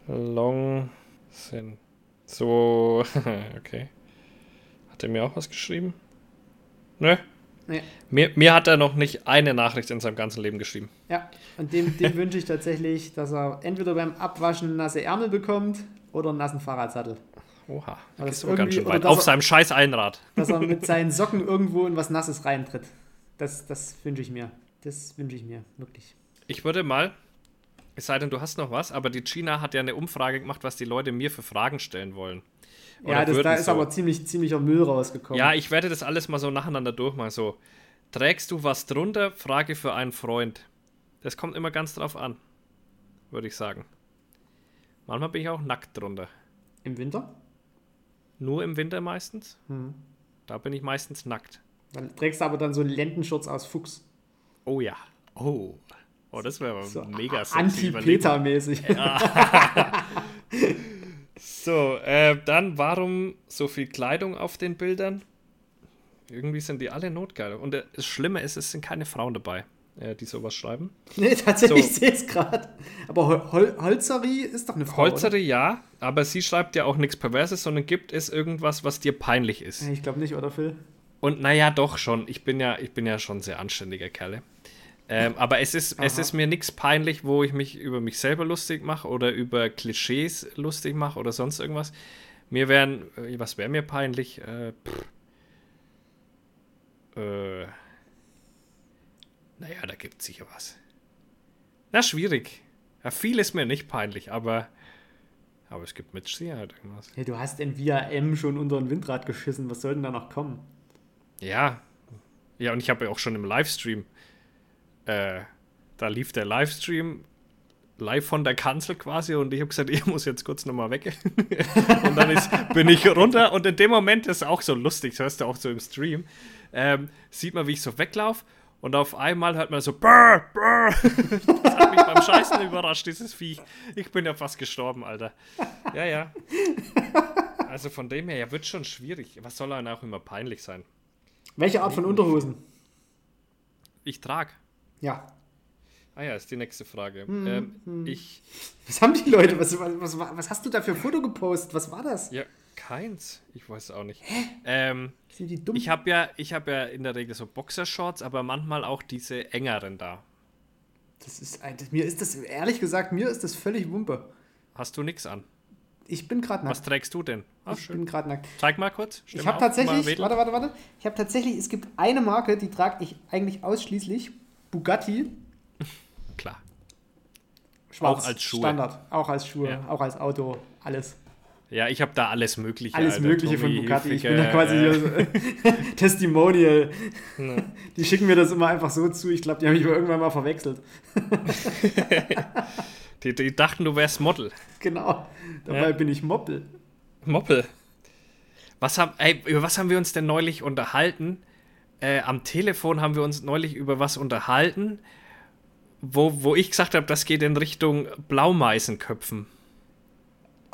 Long Sin. So, okay. Hat er mir auch was geschrieben? Nö. Nee. Mir, mir hat er noch nicht eine Nachricht in seinem ganzen Leben geschrieben. Ja, und dem, dem wünsche ich tatsächlich, dass er entweder beim Abwaschen nasse Ärmel bekommt oder einen nassen Fahrradzettel. Oha, da das du aber ganz schön weit. Auf er- seinem scheiß Einrad. Dass er mit seinen Socken irgendwo in was Nasses reintritt. Das, das wünsche ich mir. Das wünsche ich mir, wirklich. Ich würde mal, es sei denn, du hast noch was, aber die China hat ja eine Umfrage gemacht, was die Leute mir für Fragen stellen wollen. Oder ja, das, da ist so. aber ziemlich, ziemlicher Müll rausgekommen. Ja, ich werde das alles mal so nacheinander durchmachen. So, trägst du was drunter? Frage für einen Freund. Das kommt immer ganz drauf an, würde ich sagen. Manchmal bin ich auch nackt drunter. Im Winter? Nur im Winter meistens. Hm. Da bin ich meistens nackt. Dann trägst du aber dann so einen Lendenschurz aus Fuchs. Oh ja. Oh. Oh, das wäre So mega sexy. Anti-Peter-mäßig. So, äh, dann warum so viel Kleidung auf den Bildern? Irgendwie sind die alle notgeil. Und äh, das Schlimme ist, es sind keine Frauen dabei, äh, die sowas schreiben. nee, tatsächlich, So. ich sehe es gerade. Aber Hol Hol Holzeri ist doch eine Frau. Holzere ja, aber sie schreibt ja auch nichts Perverses, sondern gibt es irgendwas, was dir peinlich ist. Oder? Ich glaube nicht, oder Phil? Und naja, doch schon. Ich bin ja, ich bin ja schon ein sehr anständiger Kerle. Ähm, aber es ist, es ist mir nichts peinlich, wo ich mich über mich selber lustig mache oder über Klischees lustig mache oder sonst irgendwas. Mir wären, äh, was wäre mir peinlich? Äh, pff. äh, naja, da gibt es sicher was. Na, schwierig. Ja, viel ist mir nicht peinlich, aber, aber es gibt mit Sicherheit irgendwas. Hey, du hast in Via M schon unter ein Windrad geschissen. Was soll denn da noch kommen? Ja. Ja, und ich habe ja auch schon im Livestream, äh, da lief der Livestream live von der Kanzel quasi und ich habe gesagt, ich muss jetzt kurz nochmal weg. und dann ist, bin ich runter und in dem Moment das ist auch so lustig, das hörst du auch so im Stream, ähm, sieht man, wie ich so weglaufe und auf einmal hört man so Brr, Brr. Das hat mich beim Scheißen überrascht, dieses Viech. Ich bin ja fast gestorben, Alter. Ja, ja. Also von dem her, ja, wird schon schwierig. Was soll dann auch immer peinlich sein? Welche Art von Unterhosen? Ich trage. Ja. Ah ja, ist die nächste Frage. Hm, ähm, Ich, Was haben die Leute? Was, was, was, was hast du da für ein Foto gepostet? Was war das? ja, keins. Ich weiß auch nicht. Ähm, Sind die dumm? ich habe ja, ich habe ja in der Regel so Boxershorts, aber manchmal auch diese engeren da. Das ist, das, mir ist das, ehrlich gesagt, mir ist das völlig Wumpe. Hast du nichts an? Ich bin gerade Was nackt. trägst du denn? Ah, Ich schön. bin gerade nackt. Zeig mal kurz. Ich habe tatsächlich, warte, warte, warte. Ich habe tatsächlich, es gibt eine Marke, die trage ich eigentlich ausschließlich. Bugatti. Klar. Schwarz. Auch als Schuhe. Standard. Auch als Schuhe, Ja. auch als Auto. Alles. Ja, ich habe da alles Mögliche. Alles Alter. Mögliche von Tommy Bugatti. Ich bin da quasi äh, hier so Testimonial. ne. Die schicken mir das immer einfach so zu. Ich glaube, die haben mich irgendwann mal verwechselt. die, die dachten, du wärst Model. Genau. Dabei Ja. bin ich Moppel. Moppel. Was haben, ey, über was haben wir uns denn neulich unterhalten? Äh, am Telefon haben wir uns neulich über was unterhalten, wo, wo ich gesagt habe, das geht in Richtung Blaumeisenköpfen.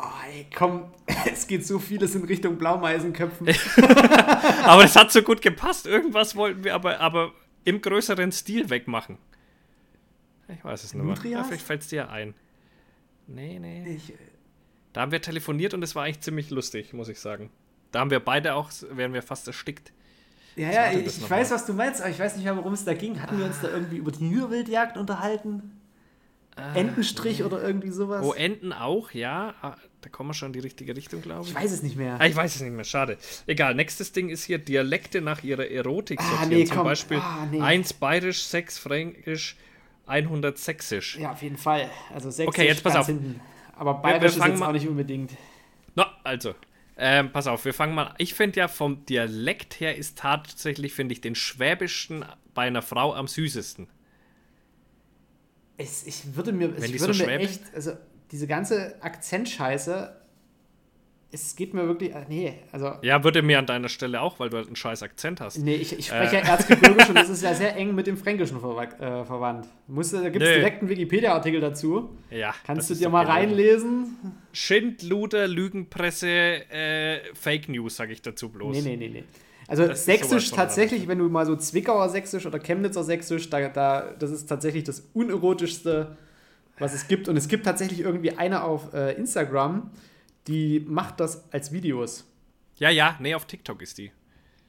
Oh, ey, komm, es geht so vieles in Richtung Blaumeisenköpfen. Aber das hat so gut gepasst. Irgendwas wollten wir aber, aber im größeren Stil wegmachen. Ich weiß es nicht mehr. Ja, vielleicht fällt es dir ein. Nee, nee. Ich, Da haben wir telefoniert und es war eigentlich ziemlich lustig, muss ich sagen. Da haben wir beide auch, wären wir fast erstickt. ja, ja, ich, ich weiß, was du meinst, aber ich weiß nicht mehr, worum es da ging. Hatten wir uns da irgendwie über die Nürwildjagd unterhalten? Entenstrich oder irgendwie sowas. Oh, Enten auch, ja. Da kommen wir schon in die richtige Richtung, glaube ich. ich weiß es nicht mehr. Ah, ich weiß es nicht mehr, schade. Egal, nächstes Ding ist hier Dialekte nach ihrer Erotik Ah, sortieren. nee, Zum komm. Beispiel Ah, nee. 1 bayerisch, 6 fränkisch, 100 sächsisch. Ja, auf jeden Fall. Also sechs Okay, jetzt pass auf. hinten. Aber wir bayerisch ist jetzt mal- auch nicht unbedingt. Na, also, ähm, pass auf, wir fangen mal. Ich finde ja vom Dialekt her ist tatsächlich, finde ich, den schwäbischen bei einer Frau am süßesten. Es, ich würde mir, Wenn ich würde so mir schwäbisch- echt, also diese ganze Akzentscheiße, es geht mir wirklich, äh, nee, also, Ja, würde mir an deiner Stelle auch, weil du halt einen scheiß Akzent hast. nee, ich, ich spreche Äh. ja Erzgebirgisch und das ist ja sehr eng mit dem Fränkischen verwa äh, verwandt. Musst, du- da gibt es direkt einen Wikipedia-Artikel dazu. Ja. Kannst du dir mal reinlesen? Schindluder, Lügenpresse, äh, Fake News, sage ich dazu bloß. Nee, nee, nee, nee. Also Das Sächsisch tatsächlich, wenn du mal so Zwickauer Sächsisch oder Chemnitzer Sächsisch, da, da, das ist tatsächlich das unerotischste, was es gibt. Und es gibt tatsächlich irgendwie eine auf äh, Instagram, die macht das als Videos. Ja, ja, nee, auf TikTok ist die.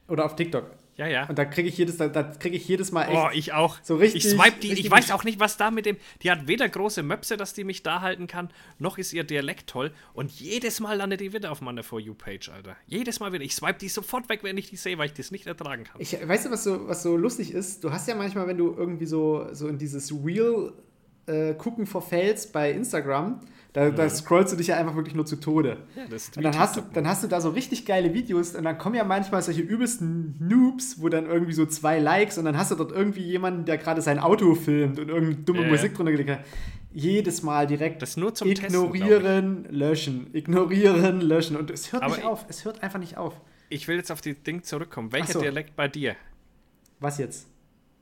Oder auf TikTok. Ja, ja. Und da kriege ich jedes, da, da kriege ich jedes Mal echt. Oh, ich auch. so richtig- Ich swipe die. Ich weiß auch nicht, was da mit dem. Die hat weder große Möpse, dass die mich da halten kann, noch ist ihr Dialekt toll. Und jedes Mal landet die wieder auf meiner For You-Page, Alter. Jedes Mal wieder. Ich swipe die sofort weg, wenn ich die sehe, weil ich das nicht ertragen kann. Ich, weißt du, was so, was so lustig ist? Du hast ja manchmal, wenn du irgendwie so, so in dieses Real äh, gucken verfällst bei Instagram, da, da scrollst du dich ja einfach wirklich nur zu Tode. Ja, Und dann hast, du, dann hast du da so richtig geile Videos und dann kommen ja manchmal solche übelsten Noobs, wo dann irgendwie so zwei Likes und dann hast du dort irgendwie jemanden, der gerade sein Auto filmt und irgendeine dumme ja. Musik drunter gelegt hat. Jedes Mal direkt Das nur zum Testen, ignorieren, löschen, ignorieren, löschen und es hört Aber nicht ich- auf, es hört einfach nicht auf. Ich will jetzt auf die Ding zurückkommen. Welcher so. Dialekt bei dir? Was jetzt?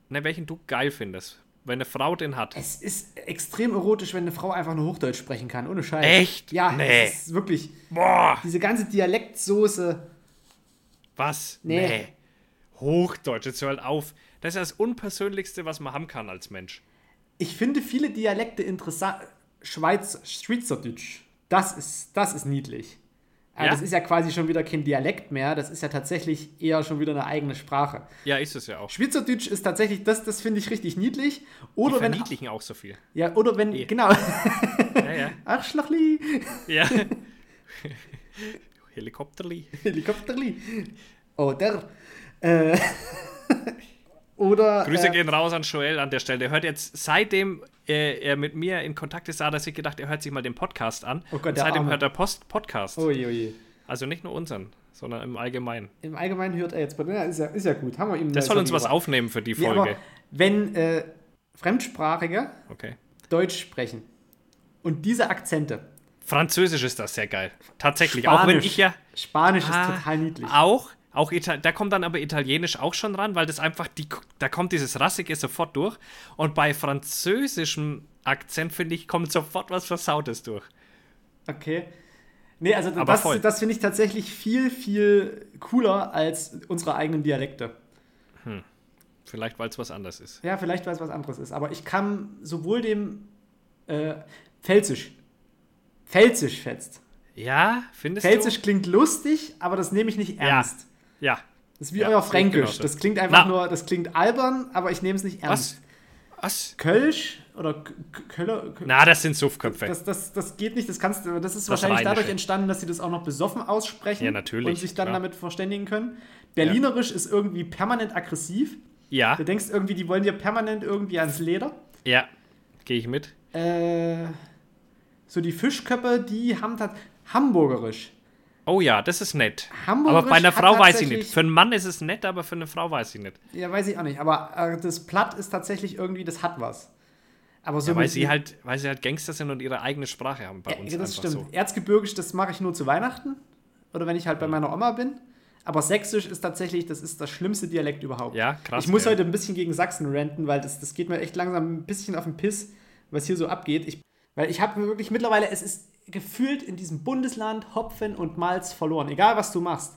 Ne, welchen du geil findest? Wenn eine Frau den hat. Es ist extrem erotisch, wenn eine Frau einfach nur Hochdeutsch sprechen kann, ohne Scheiß. Echt? Ja, Nee. es ist wirklich Boah, diese ganze Dialektsoße. was? Nee. Hochdeutsch, jetzt hör halt auf. Das ist das Unpersönlichste, was man haben kann als Mensch. Ich finde viele Dialekte interessant. Schweiz, Schweizerdeutsch. Das ist, das ist niedlich. Ja? Das ist ja quasi schon wieder kein Dialekt mehr. Das ist ja tatsächlich eher schon wieder eine eigene Sprache. Ja, ist es ja auch. Schweizerdeutsch ist tatsächlich, das, das finde ich richtig niedlich. Die Oder wenn. verniedlichen auch so viel. Ja, oder wenn. Eh. Genau. Ja, ja. Arschlochli. ja. Helikopterli. Helikopterli. Oder. Äh, oder. Grüße äh, gehen raus an Joel an der Stelle. Der hört jetzt, seitdem äh, er mit mir in Kontakt ist, hat er sich gedacht, er hört sich mal den Podcast an. Oh Gott, seitdem Arme. hört er Post Podcast. Oje, oje. Also nicht nur unseren, sondern im Allgemeinen. Im Allgemeinen hört er jetzt. Ja, ist ja, ist ja gut. Haben wir ihm das soll uns was aufnehmen für die Folge. aber wenn äh, Fremdsprachige okay. Deutsch sprechen und diese Akzente, Französisch ist das sehr geil. Tatsächlich. Auch wenn Spanisch. ich ja. Spanisch Ah, ist total niedlich. Auch. Auch Ital da kommt dann aber Italienisch auch schon ran, weil das einfach, die, da kommt dieses Rassige sofort durch. Und bei französischem Akzent, finde ich, kommt sofort was Versautes durch. Okay. Nee, also Aber das, voll. das finde ich tatsächlich viel, viel cooler als unsere eigenen Dialekte. Vielleicht, weil es was anderes ist. Ja, vielleicht, weil es was anderes ist. Aber ich kann sowohl dem äh, Pfälzisch. Pfälzisch fetzt. Ja, findest Pfälzisch klingt lustig, aber das nehme ich nicht Ja. ernst. du? Ja. Das ist wie Ja, euer ich Fränkisch. Das klingt einfach Na. nur, das klingt albern, aber ich nehme es nicht ernst. Was? Was? Kölsch oder Köller. Na, das sind Suffköpfe. Das, das, das geht nicht, das kannst du, das ist Das wahrscheinlich dadurch entstanden, dass sie das auch noch besoffen aussprechen Ja, natürlich, und sich dann klar. damit verständigen können. Berlinerisch ist irgendwie permanent aggressiv. ja, Du denkst irgendwie, die wollen dir permanent irgendwie ans Leder. ja. Gehe ich mit. Äh, so die Fischköppe, die haben das Hamburgerisch. Oh ja, das ist nett. Hamburgerisch Aber bei einer Frau weiß ich nicht. Für einen Mann ist es nett, aber für eine Frau weiß ich nicht. Ja, weiß ich auch nicht. Aber äh, das Platt ist tatsächlich irgendwie, das hat was. Aber so Ja, weil sie halt, weil sie halt Gangster sind und ihre eigene Sprache haben bei Ja, uns das einfach stimmt. so. Erzgebirgisch, das mache ich nur zu Weihnachten. Oder wenn ich halt bei meiner Oma bin. Aber Sächsisch ist tatsächlich, das ist das schlimmste Dialekt überhaupt. Ja, krass. ich muss gell. heute ein bisschen gegen Sachsen ranten, weil das, das geht mir echt langsam ein bisschen auf den Piss, was hier so abgeht. Ich, weil ich habe wirklich mittlerweile, es ist gefühlt in diesem Bundesland Hopfen und Malz verloren. Egal, was du machst.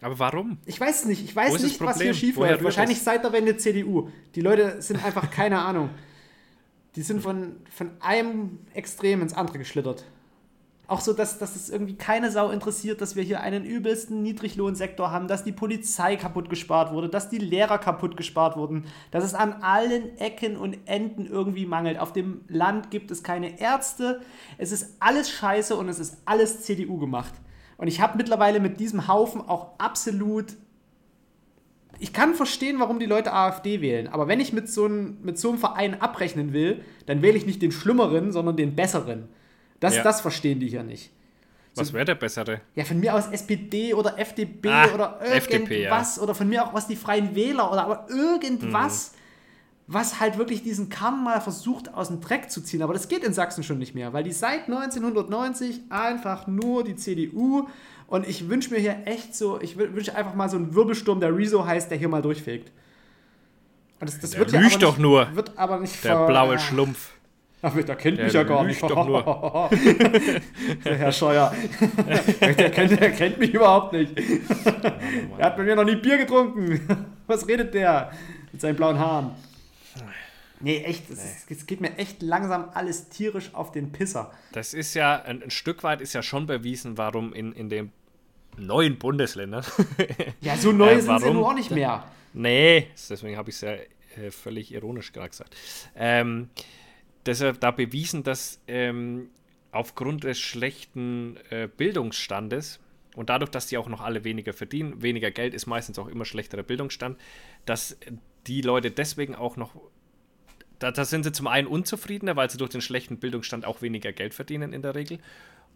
Aber warum? Ich weiß es nicht. Ich weiß nicht, was hier schief läuft. Wahrscheinlich das? seit der Wende CDU. Die Leute sind einfach keine Ahnung. Die sind von, von einem Extrem ins andere geschlittert. Auch so, dass, dass es irgendwie keine Sau interessiert, dass wir hier einen übelsten Niedriglohnsektor haben, dass die Polizei kaputt gespart wurde, dass die Lehrer kaputt gespart wurden, dass es an allen Ecken und Enden irgendwie mangelt. Auf dem Land gibt es keine Ärzte. Es ist alles scheiße und es ist alles CDU gemacht. Und ich habe mittlerweile mit diesem Haufen auch absolut. Ich kann verstehen, warum die Leute AfD wählen, aber wenn ich mit so, ein, mit so einem Verein abrechnen will, dann wähle ich nicht den Schlimmeren, sondern den Besseren. Das, ja. das verstehen die hier nicht. Was wäre der bessere? Ja, von mir aus SPD oder FDP ah, oder irgendwas. FDP, ja. Oder von mir auch was die Freien Wähler oder aber irgendwas, mhm. was halt wirklich diesen Kern mal versucht aus dem Dreck zu ziehen. Aber das geht in Sachsen schon nicht mehr, weil die seit 1990 einfach nur die CDU und ich wünsche mir hier echt so, ich wünsche einfach mal so einen Wirbelsturm, der Rezo heißt, der hier mal durchfegt. Und das, das der wird ja aber nicht, doch nur. Wird aber nicht der blaue Schlumpf. Ach, der kennt der mich ja gar nicht. Doch nur. der Herr Scheuer. der, kennt, der kennt mich überhaupt nicht. er hat bei mir noch nie Bier getrunken. Was redet der mit seinen blauen Haaren? Nee, echt, es, nee. geht mir echt langsam alles tierisch auf den Pisser. Das ist ja, ein, ein Stück weit ist ja schon bewiesen, warum in, in den neuen Bundesländern. ja, so neu äh, sind sie nur auch nicht mehr. Nee, deswegen habe ich es ja äh, völlig ironisch gerade gesagt. Ähm, deshalb da bewiesen, dass ähm, aufgrund des schlechten äh, Bildungsstandes und dadurch, dass die auch noch alle weniger verdienen, weniger Geld ist meistens auch immer schlechterer Bildungsstand, dass die Leute deswegen auch noch, da, da sind sie zum einen unzufriedener, weil sie durch den schlechten Bildungsstand auch weniger Geld verdienen in der Regel.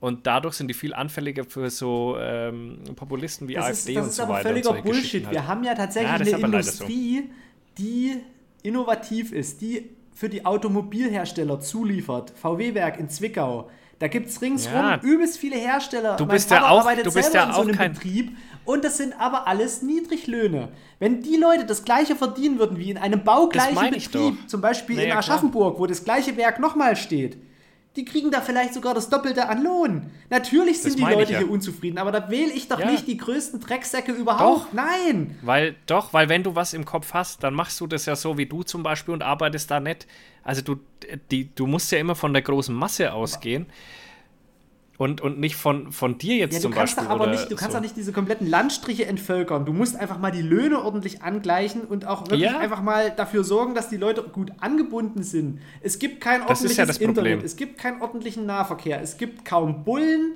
Und dadurch sind die viel anfälliger für so ähm, Populisten wie das AfD ist, und so weiter. Das ist aber völliger Bullshit. Halt. Wir haben ja tatsächlich ja, eine Industrie, so. die innovativ ist, die für die Automobilhersteller zuliefert. VW-Werk in Zwickau. Da gibt es ringsrum ja. übelst viele Hersteller. Du bist ja auch, du bist ja auch so kein Betrieb. Und das sind aber alles Niedriglöhne. Wenn die Leute das gleiche verdienen würden wie in einem baugleichen Betrieb, zum Beispiel naja, in Aschaffenburg, klar. wo das gleiche Werk nochmal steht, die kriegen da vielleicht sogar das Doppelte an Lohn. Natürlich sind die Leute ja. hier unzufrieden, aber da wähle ich doch ja. nicht die größten Drecksäcke überhaupt. Doch. Nein. Weil, doch, weil wenn du was im Kopf hast, dann machst du das ja so wie du zum Beispiel und arbeitest da nicht. Also du, die, du musst ja immer von der großen Masse ausgehen. Aber und, und nicht von, von dir jetzt ja, zum kannst Beispiel. aber nicht, du kannst so. auch nicht diese kompletten Landstriche entvölkern. Du musst einfach mal die Löhne ordentlich angleichen und auch wirklich ja. einfach mal dafür sorgen, dass die Leute gut angebunden sind. Es gibt kein ordentliches ja Internet, es gibt keinen ordentlichen Nahverkehr, es gibt kaum Bullen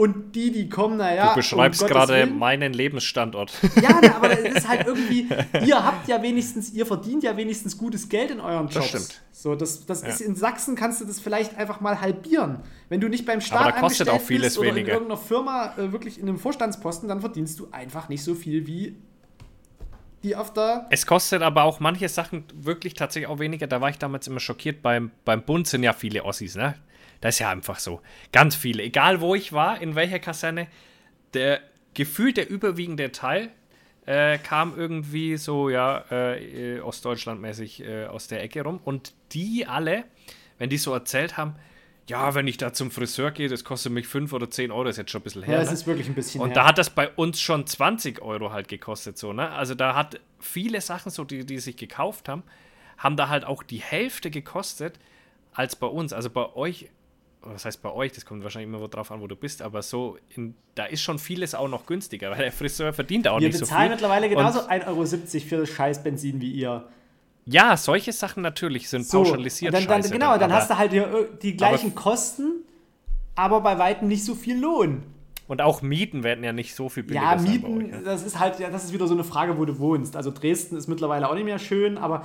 und die, die kommen, naja. Du beschreibst um gerade meinen Lebensstandort. Ja, na, aber es ist halt irgendwie, ihr habt ja wenigstens, ihr verdient ja wenigstens gutes Geld in euren Jobs. Das stimmt. So, das, das ja. ist in Sachsen kannst du das vielleicht einfach mal halbieren. Wenn du nicht beim Staat aber da kostet auch vieles bist oder weniger. in irgendeiner Firma äh, wirklich in einem Vorstandsposten, dann verdienst du einfach nicht so viel wie die auf der. Es kostet aber auch manche Sachen wirklich tatsächlich auch weniger. Da war ich damals immer schockiert. Beim, beim Bund sind ja viele Ossis, ne? Das ist ja einfach so. Ganz viele. Egal wo ich war, in welcher Kaserne, der gefühlt der überwiegende Teil äh, kam irgendwie so, ja, äh, Ostdeutschlandmäßig äh, aus der Ecke rum. Und die alle, wenn die so erzählt haben, ja, wenn ich da zum Friseur gehe, das kostet mich 5 oder 10 Euro, das ist jetzt schon ein bisschen her. Ja, das ne? ist wirklich ein bisschen Und her. da hat das bei uns schon 20 Euro halt gekostet, so, ne? Also da hat viele Sachen, so die, die sich gekauft haben, haben da halt auch die Hälfte gekostet als bei uns. Also bei euch was heißt bei euch, das kommt wahrscheinlich immer drauf an, wo du bist, aber so, in, da ist schon vieles auch noch günstiger, weil der Friseur verdient auch Wir nicht so viel. Wir bezahlen mittlerweile genauso 1,70 Euro für das scheiß Benzin wie ihr. Ja, solche Sachen natürlich sind so, pauschalisiert. Dann, dann, genau, dann, dann hast du halt die, die gleichen aber, Kosten, aber bei weitem nicht so viel Lohn. Und auch Mieten werden ja nicht so viel billiger. Ja, Mieten, euch, das ist halt, ja, das ist wieder so eine Frage, wo du wohnst. Also Dresden ist mittlerweile auch nicht mehr schön, aber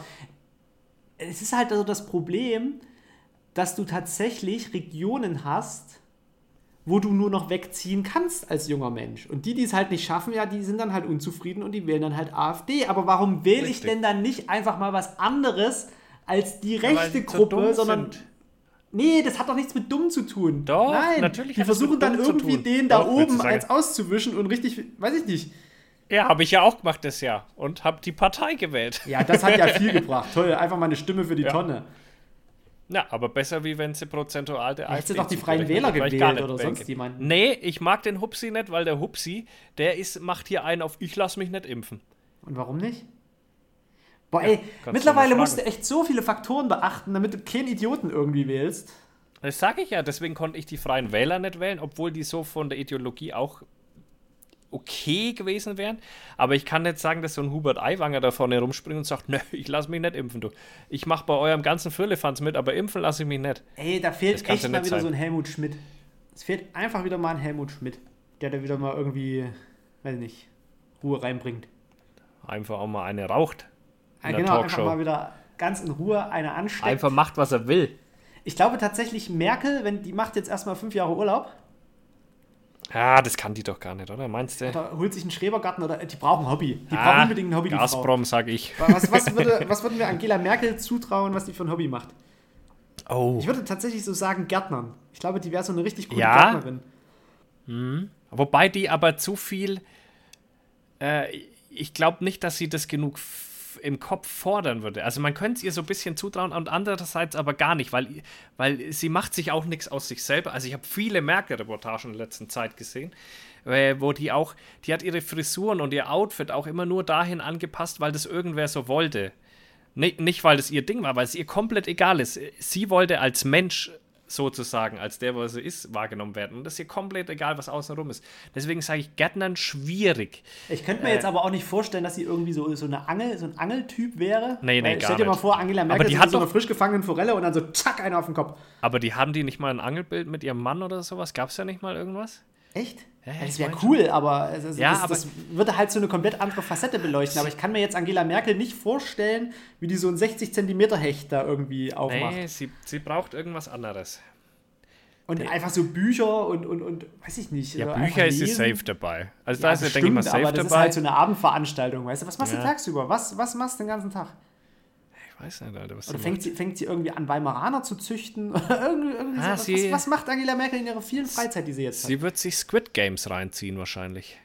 es ist halt also das Problem, dass du tatsächlich Regionen hast, wo du nur noch wegziehen kannst als junger Mensch. Und die, die es halt nicht schaffen, ja, die sind dann halt unzufrieden und die wählen dann halt AfD. Aber warum wähle ich denn dann nicht einfach mal was anderes als die rechte Gruppe, sondern. Sind. Nee, das hat doch nichts mit dumm zu tun. Doch, Nein, natürlich. Die versuchen dann irgendwie den da doch, oben eins auszuwischen und richtig, weiß ich nicht. Ja, habe ich ja auch gemacht das Jahr und habe die Partei gewählt. Ja, das hat ja viel gebracht. Toll, einfach mal eine Stimme für die ja. Tonne. Na, aber besser, wie wenn sie prozentual der AfD. Hättest du doch die Freien Wähler gewählt oder sonst jemanden? Nee, ich mag den Hupsi nicht, weil der Hupsi, der ist, macht hier einen auf, ich lass mich nicht impfen. Und warum nicht? Boah, ja, ey, mittlerweile musst du echt so viele Faktoren beachten, damit du keinen Idioten irgendwie wählst. Das sage ich ja, deswegen konnte ich die Freien Wähler nicht wählen, obwohl die so von der Ideologie auch okay gewesen wären. Aber ich kann nicht sagen, dass so ein Hubert Aiwanger da vorne rumspringt und sagt, nö, ich lasse mich nicht impfen, du. Ich mache bei eurem ganzen Firlefanz mit, aber impfen lasse ich mich nicht. Ey, da fehlt echt mal wieder sein. so ein Helmut Schmidt. Es fehlt einfach wieder mal ein Helmut Schmidt, der da wieder mal irgendwie, weiß nicht, Ruhe reinbringt. Einfach auch mal eine raucht. Ja, genau, einfach mal wieder ganz in Ruhe eine ansteckt. Einfach macht, was er will. Ich glaube tatsächlich, Merkel, wenn die macht jetzt erstmal fünf Jahre Urlaub. Ja, das kann die doch gar nicht, oder? Meinst du? Oder holt sich einen Schrebergarten oder die brauchen ein Hobby. Die ah, brauchen unbedingt ein Hobby. Gazprom, sag ich. Was, was, würde, was würden wir Angela Merkel zutrauen, was die für ein Hobby macht? Oh. Ich würde tatsächlich so sagen Gärtnern. Ich glaube, die wäre so eine richtig gute ja. Gärtnerin. Hm. Wobei die aber zu viel. Äh, ich glaube nicht, dass sie das genug im Kopf fordern würde. Also man könnte es ihr so ein bisschen zutrauen und andererseits aber gar nicht, weil, weil sie macht sich auch nichts aus sich selber. Also ich habe viele Merkel-Reportagen in der letzten Zeit gesehen, äh, wo die auch, die hat ihre Frisuren und ihr Outfit auch immer nur dahin angepasst, weil das irgendwer so wollte. Nicht, nicht weil das ihr Ding war, weil es ihr komplett egal ist. Sie wollte als Mensch sozusagen als der, was er ist, wahrgenommen werden. Und das ist hier komplett egal, was außenrum ist. Deswegen sage ich Gärtnern schwierig. Ich könnte mir äh, jetzt aber auch nicht vorstellen, dass sie irgendwie so, so, eine Angel, so ein Angeltyp wäre. Nee, nee, Weil, gar Stell dir mal vor, Angela Merkel aber die hat so eine frisch gefangene Forelle und dann so zack, einer auf den Kopf. Aber die haben die nicht mal ein Angelbild mit ihrem Mann oder sowas? Gab es ja nicht mal irgendwas? Echt? Ja, das wäre cool, aber, also, ja, das, aber das würde halt so eine komplett andere Facette beleuchten. Aber ich kann mir jetzt Angela Merkel nicht vorstellen, wie die so ein 60 Zentimeter Hecht da irgendwie aufmacht. Nee, sie, sie braucht irgendwas anderes. Und der einfach so Bücher und, und, und weiß ich nicht. Ja, Bücher ist sie safe dabei. Also ja, da ist ja, denke ich mal, safe aber das dabei. ist halt so eine Abendveranstaltung, weißt du? Was machst ja. du tagsüber? Was, was machst du den ganzen Tag? Ich weiß nicht, Alter, was Oder fängt sie, fängt sie irgendwie an, Weimaraner zu züchten? irgendwie, irgendwie ah, so. was, was, macht Angela Merkel in ihrer vielen Freizeit, die sie jetzt hat? Sie wird sich Squid Games reinziehen, wahrscheinlich.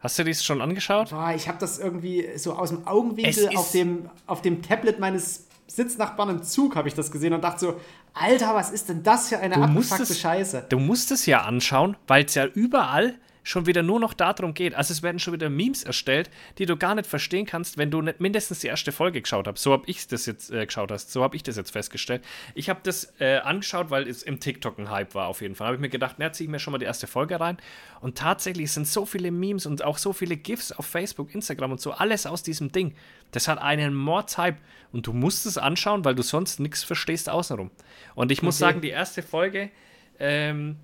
Hast du dies schon angeschaut? Boah, ich habe das irgendwie so aus dem Augenwinkel auf dem, auf dem Tablet meines Sitznachbarn im Zug, habe ich das gesehen und dachte so, Alter, was ist denn das für eine du abgefuckte Scheiße? Du musst es ja anschauen, weil es ja überall schon wieder nur noch darum geht. Also es werden schon wieder Memes erstellt, die du gar nicht verstehen kannst, wenn du nicht mindestens die erste Folge geschaut hast. So habe ich das jetzt äh, geschaut hast. So habe ich das jetzt festgestellt. Ich habe das äh, angeschaut, weil es im TikTok ein Hype war auf jeden Fall. Habe ich mir gedacht, na, ziehe ich mir schon mal die erste Folge rein. Und tatsächlich sind so viele Memes und auch so viele GIFs auf Facebook, Instagram und so, alles aus diesem Ding. Das hat einen Mordshype und du musst es anschauen, weil du sonst nichts verstehst außenrum. Und ich muss okay. sagen, die erste Folge, ähm,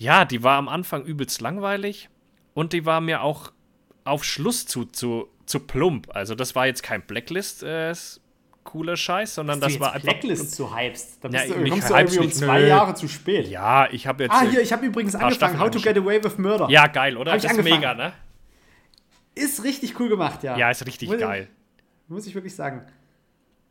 ja, die war am Anfang übelst langweilig und die war mir auch auf Schluss zu, zu, zu plump. Also das war jetzt kein Blacklist äh, cooler Scheiß, sondern das war einfach. Blacklist zu hypest. Da bist ja, du, kommst du irgendwie um zwei nö. Jahre zu spät. Ja, ich habe jetzt. Ah, hier, ich habe übrigens angefangen, How to Get Away with Murder. Ja, geil, oder? Das ist mega, ne? Ist richtig cool gemacht, ja. Ja, ist richtig muss geil. Ich, muss ich wirklich sagen.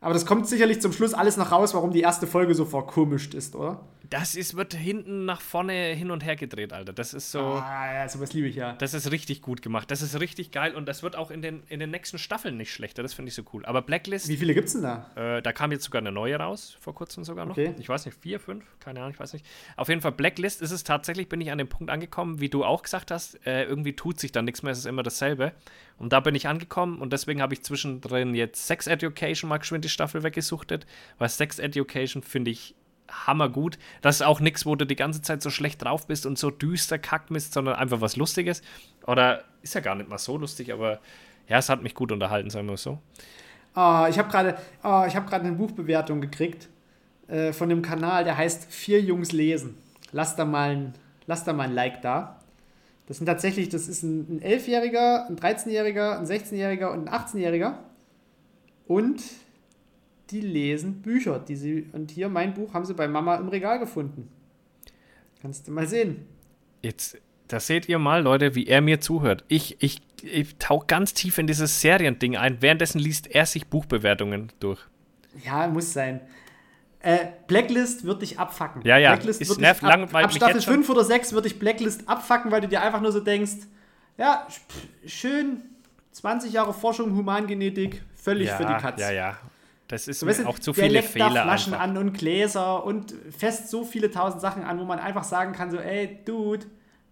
Aber das kommt sicherlich zum Schluss alles noch raus, warum die erste Folge so verkomischt ist, oder? Das ist, wird hinten nach vorne hin und her gedreht, Alter. Das ist so. Ah, ja, sowas liebe ich ja. Das ist richtig gut gemacht. Das ist richtig geil und das wird auch in den, in den nächsten Staffeln nicht schlechter. Das finde ich so cool. Aber Blacklist. Wie viele gibt's denn da? Äh, da kam jetzt sogar eine neue raus, vor kurzem sogar noch. Okay. Ich weiß nicht, vier, fünf? Keine Ahnung, ich weiß nicht. Auf jeden Fall, Blacklist ist es tatsächlich, bin ich an dem Punkt angekommen, wie du auch gesagt hast, äh, irgendwie tut sich da nichts mehr, es ist immer dasselbe. Und da bin ich angekommen und deswegen habe ich zwischendrin jetzt Sex Education mal geschwind die Staffel weggesuchtet, weil Sex Education finde ich hammergut. Das ist auch nichts, wo du die ganze Zeit so schlecht drauf bist und so düster kackt bist, sondern einfach was Lustiges. Oder ist ja gar nicht mal so lustig, aber ja, es hat mich gut unterhalten, sagen wir so. Oh, ich habe gerade oh, hab eine Buchbewertung gekriegt äh, von dem Kanal, der heißt Vier Jungs lesen. Lass da mal ein, lass da mal ein Like da. Das sind tatsächlich, das ist ein, ein 11-Jähriger, ein 13-Jähriger, ein 16-Jähriger und ein 18-Jähriger. Und die lesen Bücher. Die sie, und hier mein Buch haben sie bei Mama im Regal gefunden. Kannst du mal sehen. Jetzt, da seht ihr mal, Leute, wie er mir zuhört. Ich, ich, ich tauche ganz tief in dieses Seriending ein. Währenddessen liest er sich Buchbewertungen durch. Ja, muss sein. Äh, Blacklist wird dich abfacken. Ja, ja. Blacklist ist nervt ab, lang, ab Staffel 5 oder 6 wird dich Blacklist abfacken, weil du dir einfach nur so denkst, ja, schön, 20 Jahre Forschung, Humangenetik, völlig ja, für die Katze. Ja, ja. Das ist weißt auch zu viele Fehler. Flaschen einfach. an und Gläser und fest so viele tausend Sachen an, wo man einfach sagen kann, so, ey, Dude,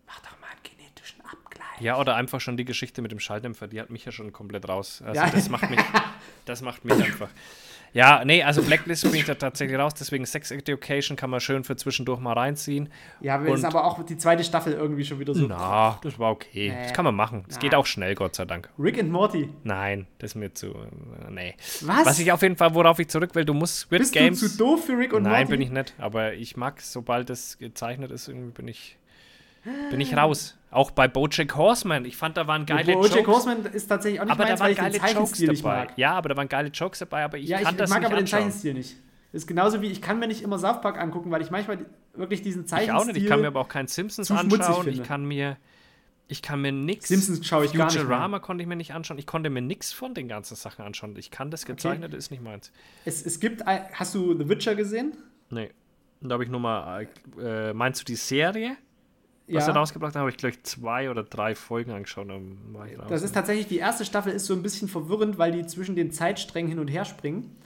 mach doch mal einen genetischen Abgleich. Ja, oder einfach schon die Geschichte mit dem Schalldämpfer, die hat mich ja schon komplett raus. Also ja. das macht mich, das macht mich einfach. Ja, nee, also Blacklist bin ich da tatsächlich raus, deswegen Sex Education kann man schön für zwischendurch mal reinziehen. Ja, das ist aber auch die zweite Staffel irgendwie schon wieder so. Na, das war okay. Äh, das kann man machen. Es geht auch schnell, Gott sei Dank. Rick and Morty? Nein, das ist mir zu. Äh, nee. Was? Was ich auf jeden Fall, worauf ich zurück will, du musst Squid Bist Games. Bist du zu doof für Rick und Nein, Morty? Nein, bin ich nicht. Aber ich mag, sobald das gezeichnet ist, irgendwie bin ich bin ich raus. Auch bei Bojack Horseman. Ich fand, da waren geile Bojack Jokes. Bojack Horseman ist tatsächlich auch nicht aber meins, da waren geile Jokes dabei. Ja, aber da waren geile Jokes dabei, aber ich ja, kann ich, das ich mag aber anschauen. den Zeichenstil nicht. Das ist genauso wie, ich kann mir nicht immer South Park angucken, weil ich manchmal wirklich diesen Zeichenstil Ich auch nicht, ich kann mir aber auch keinen Simpsons anschauen. Ich kann mir ich kann mir nichts. Simpsons schaue ich gar nicht. Futurama konnte ich mir nicht anschauen. Ich konnte mir nichts von den ganzen Sachen anschauen. Ich kann das Gezeichnete, okay. ist nicht meins. Es, es gibt, hast du The Witcher gesehen? Nee. Da habe ich nur mal, äh, meinst du die Serie? Was ja. er rausgebracht hat, habe ich gleich zwei oder drei Folgen angeschaut. das ist tatsächlich, die erste Staffel ist so ein bisschen verwirrend, weil die zwischen den Zeitsträngen hin und her springen.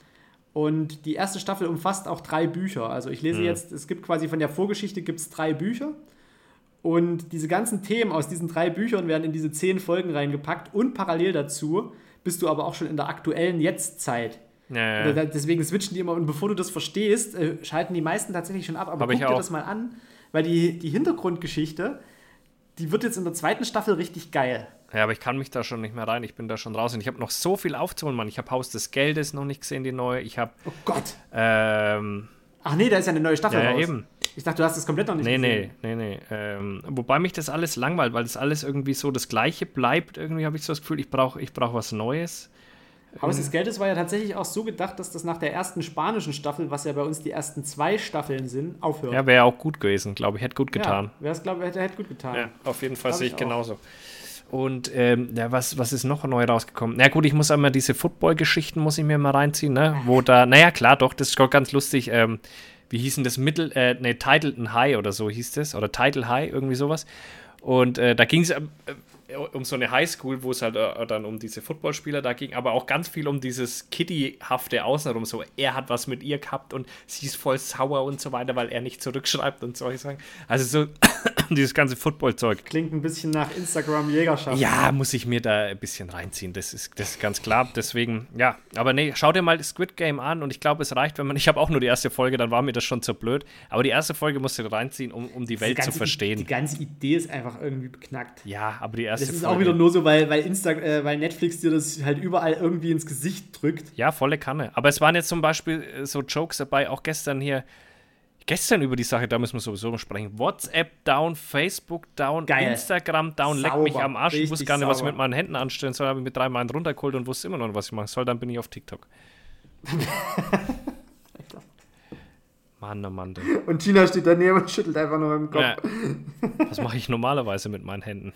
Und die erste Staffel umfasst auch drei Bücher. Also ich lese mhm. jetzt, es gibt quasi von der Vorgeschichte gibt es drei Bücher. Und diese ganzen Themen aus diesen drei Büchern werden in diese zehn Folgen reingepackt. Und parallel dazu bist du aber auch schon in der aktuellen Jetztzeit. Ja, ja. Deswegen switchen die immer. Und bevor du das verstehst, äh, schalten die meisten tatsächlich schon ab. Aber Hab guck dir das mal an weil die, die Hintergrundgeschichte, die wird jetzt in der zweiten Staffel richtig geil. Ja, aber ich kann mich da schon nicht mehr rein. Ich bin da schon raus. Und ich habe noch so viel aufzuholen, Mann. Ich habe Haus des Geldes noch nicht gesehen, die neue. Ich habe. Oh Gott. Ähm, Ach nee, da ist ja eine neue Staffel ja, raus. Ja, eben. Ich dachte, du hast es komplett noch nicht nee, gesehen. Nee, nee, nee. Ähm, wobei mich das alles langweilt, weil das alles irgendwie so das Gleiche bleibt. Irgendwie habe ich so das Gefühl, ich brauche ich brauch was Neues. Haus des Geldes war ja tatsächlich auch so gedacht, dass das nach der ersten spanischen Staffel, was ja bei uns die ersten zwei Staffeln sind, aufhört. Ja, wäre ja auch gut gewesen, glaube ich. Hätte gut getan. Ja, wäre es, glaube ich, hätte, hätte gut getan. Ja, auf jeden Fall sehe ich, ich genauso. Und ähm, ja, was, was ist noch neu rausgekommen? Na gut, ich muss einmal diese Football-Geschichten muss ich mir mal reinziehen, ne? Wo da, naja, klar, doch, das ist ganz lustig. Ähm, wie hießen das Mittel, äh, ne, Titleton High oder so hieß das, oder Title High, irgendwie sowas. Und äh, da ging es, äh, um so eine Highschool, wo es halt äh, dann um diese Footballspieler da ging, aber auch ganz viel um dieses Kitty-hafte Außenrum. So, er hat was mit ihr gehabt und sie ist voll sauer und so weiter, weil er nicht zurückschreibt und solche Sachen. Also so dieses ganze Football-Zeug. Klingt ein bisschen nach Instagram-Jägerschaft. Ja, muss ich mir da ein bisschen reinziehen. Das ist, das ist ganz klar. Deswegen, ja. Aber nee, schau dir mal das Squid Game an und ich glaube, es reicht, wenn man. Ich habe auch nur die erste Folge, dann war mir das schon zu blöd. Aber die erste Folge musst du reinziehen, um, um die Welt zu verstehen. Die, die ganze Idee ist einfach irgendwie beknackt. Ja, aber die erste Das ist Folge, auch wieder nur so, weil, weil, Insta, äh, weil Netflix dir das halt überall irgendwie ins Gesicht drückt. Ja, volle Kanne. Aber es waren jetzt zum Beispiel äh, so Jokes dabei, auch gestern hier gestern über die Sache, da müssen wir sowieso sprechen. WhatsApp down, Facebook down, Geil. Instagram down, leck mich am Arsch. ich wusste gar nicht, sauber. was ich mit meinen Händen anstellen soll. Habe ich mit drei Malen runtergeholt und wusste immer noch nicht, was ich machen soll. Dann bin ich auf TikTok. Mann, oh Mann. Und Tina steht daneben und schüttelt einfach nur im Kopf. Ja. Was mache ich normalerweise mit meinen Händen?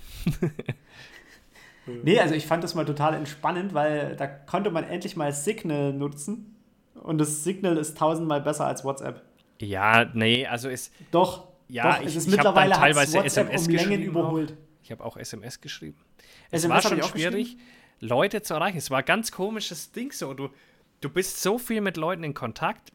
nee, also ich fand das mal total entspannend, weil da konnte man endlich mal Signal nutzen. Und das Signal ist tausendmal besser als WhatsApp. Ja, nee, also ist. Doch. Ja, doch, ich, ist ich mittlerweile teilweise SMS um Längen überholt. Ich habe auch SMS geschrieben. Es SMS war schon schwierig, Leute zu erreichen. Es war ein ganz komisches Ding so. Du, du bist so viel mit Leuten in Kontakt,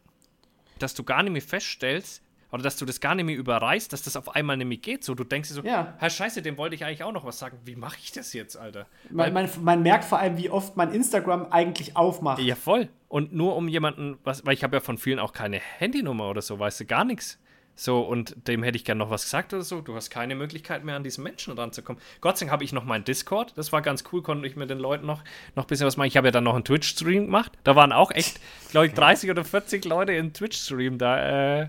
dass du gar nicht mehr feststellst, oder dass du das gar nicht mehr überreißt, dass das auf einmal nämlich geht. So, du denkst dir so, ja. Herr Scheiße, dem wollte ich eigentlich auch noch was sagen. Wie mache ich das jetzt, Alter? Man, man, man, merkt vor allem, wie oft man Instagram eigentlich aufmacht. Ja, voll. Und nur um jemanden, was, weil ich habe ja von vielen auch keine Handynummer oder so, weißt du, gar nichts. So, und dem hätte ich gerne noch was gesagt oder so. Du hast keine Möglichkeit mehr, an diesen Menschen ranzukommen. Gott sei Dank habe ich noch meinen Discord. Das war ganz cool, konnte ich mit den Leuten noch, noch ein bisschen was machen. Ich habe ja dann noch einen Twitch-Stream gemacht. Da waren auch echt, glaube ich, 30 oder 40 Leute im Twitch-Stream da. Äh,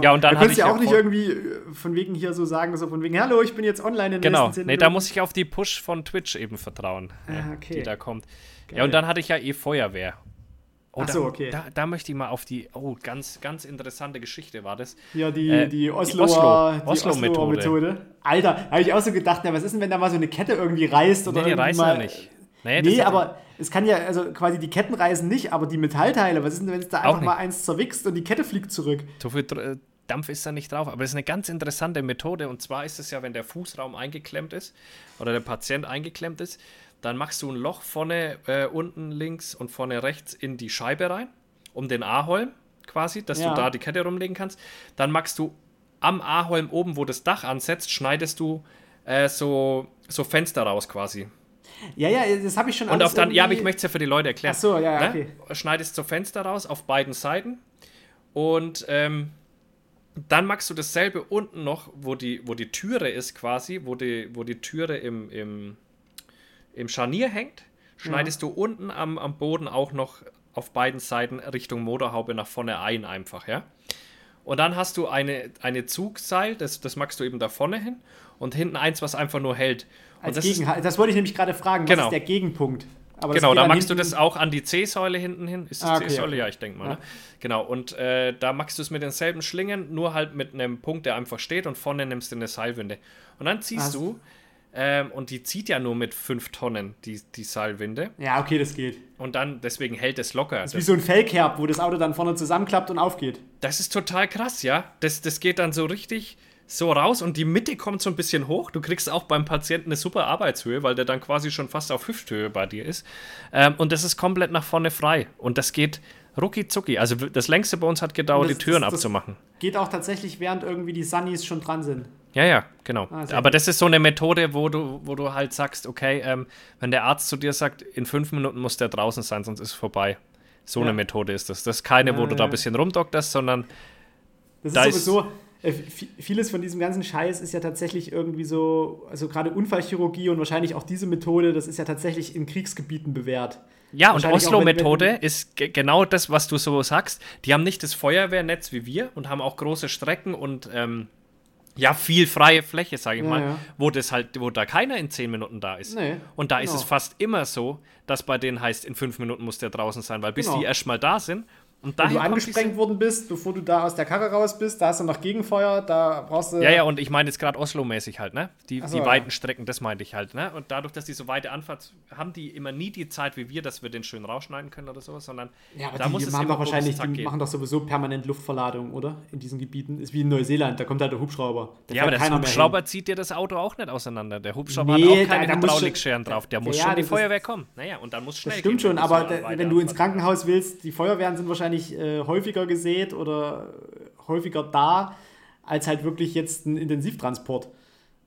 ja, und dann. Du kannst ja auch nicht irgendwie äh, von wegen hier so sagen, so von wegen, hallo, ich bin jetzt online in Genau, nee, da muss ich auf die Push von Twitch eben vertrauen, ah, okay. die da kommt. Geil. Ja, und dann hatte ich ja eh Feuerwehr. Oh, so, okay. Da, da, möchte ich mal auf die, oh, ganz, ganz interessante Geschichte war das. Ja, die, äh, die Osloer, Oslo, Oslo Oslo Methode. Alter, habe ich auch so gedacht, na, was ist denn, wenn da mal so eine Kette irgendwie reißt? Oder nee, die reißt ja nicht. Nee, nee aber es kann ja, also quasi die Ketten reißen nicht, aber die Metallteile, was ist denn, wenn es da einfach mal eins zerwichst und die Kette fliegt zurück? So viel äh, Dampf ist da nicht drauf. Aber das ist eine ganz interessante Methode. Und zwar ist es ja, wenn der Fußraum eingeklemmt ist oder der Patient eingeklemmt ist, dann machst du ein Loch vorne, äh, unten links und vorne rechts in die Scheibe rein, um den Aholm quasi, dass ja. du da die Kette rumlegen kannst. Dann machst du am Aholm oben, wo das Dach ansetzt, schneidest du äh, so, so Fenster raus quasi. Ja, ja, das habe ich schon Und auf dann, ja, aber ich möchte es ja für die Leute erklären. Ach so, ja, ne? okay. Schneidest so Fenster raus auf beiden Seiten und ähm, dann machst du dasselbe unten noch, wo die, wo die Türe ist quasi, wo die, wo die Türe im, im, im Scharnier hängt, schneidest du unten am, am Boden auch noch auf beiden Seiten Richtung Motorhaube nach vorne ein einfach, ja. Und dann hast du eine, eine Zugseil, das, das machst du eben da vorne hin und hinten eins, was einfach nur hält. Als das Gegen ist, das wollte ich nämlich gerade fragen, was Genau. ist der Gegenpunkt? Aber Genau, da machst du das auch an die C-Säule hinten hin. Ist das Ah, okay, C-Säule? okay. Ja, ich denke mal. Ja. Ne? Genau, und äh, da machst du es mit denselben Schlingen, nur halt mit einem Punkt, der einfach steht und vorne nimmst du eine Seilwinde. Und dann ziehst Ah, du, ähm, und die zieht ja nur mit 5 Tonnen, die, die Seilwinde. Ja, okay, das geht. Und dann, deswegen hält es locker. Das ist wie so ein Fellkerb, wo das Auto dann vorne zusammenklappt und aufgeht. Das ist total krass, ja. Das, das geht dann so richtig so raus und die Mitte kommt so ein bisschen hoch. Du kriegst auch beim Patienten eine super Arbeitshöhe, weil der dann quasi schon fast auf Hüfthöhe bei dir ist. Ähm, und das ist komplett nach vorne frei. Und das geht rucki zucki. Also das längste bei uns hat gedauert, das- die Türen das- das- abzumachen. Geht auch tatsächlich, während irgendwie die Sunnies schon dran sind. Ja, ja, genau. Ah, Aber gut. das ist so eine Methode, wo du, wo du halt sagst, okay, ähm, wenn der Arzt zu dir sagt, in fünf Minuten muss der draußen sein, sonst ist es vorbei. So Ja. eine Methode ist das. Das ist keine, wo Ja, du da ja. ein bisschen rumdokterst, sondern Das Da ist sowieso, äh, vi- vieles von diesem ganzen Scheiß ist ja tatsächlich irgendwie so, also gerade Unfallchirurgie und wahrscheinlich auch diese Methode, das ist ja tatsächlich in Kriegsgebieten bewährt. Ja, und Oslo-Methode ist ge- genau das, was du so sagst. Die haben nicht das Feuerwehrnetz wie wir und haben auch große Strecken und ähm, ja, viel freie Fläche, sage ich Ja, mal, ja. wo das halt, wo da keiner in zehn Minuten da ist. Nee, und da ist genau. es fast immer so, dass bei denen heißt, in fünf Minuten muss der draußen sein, weil bis Genau. die erstmal da sind und Wenn du angesprengt worden bist, bevor du da aus der Karre raus bist, da hast du noch Gegenfeuer, da brauchst du. Ja, ja, und ich meine jetzt gerade Oslo-mäßig halt, ne? Die, so, die ja. weiten Strecken, das meinte ich halt, ne? Und dadurch, dass die so weite Anfahrt haben, die immer nie die Zeit wie wir, dass wir den schön rausschneiden können oder sowas, sondern Ja, aber da die, muss die es machen doch wahrscheinlich, die gehen. machen doch sowieso permanent Luftverladung, oder? In diesen Gebieten. Ist wie in Neuseeland, da kommt halt der Hubschrauber. Da Ja, aber der Hubschrauber zieht dir das Auto auch nicht auseinander. Der Hubschrauber Nee, hat auch keine Hydraulikscheren drauf. Der muss Ja, schon die Feuerwehr kommen. Naja, und dann muss schnell Das stimmt gehen, schon, aber wenn du ins. Krankenhaus willst, die Feuerwehren sind wahrscheinlich äh, häufiger gesät oder äh, häufiger da, als halt wirklich jetzt ein Intensivtransport.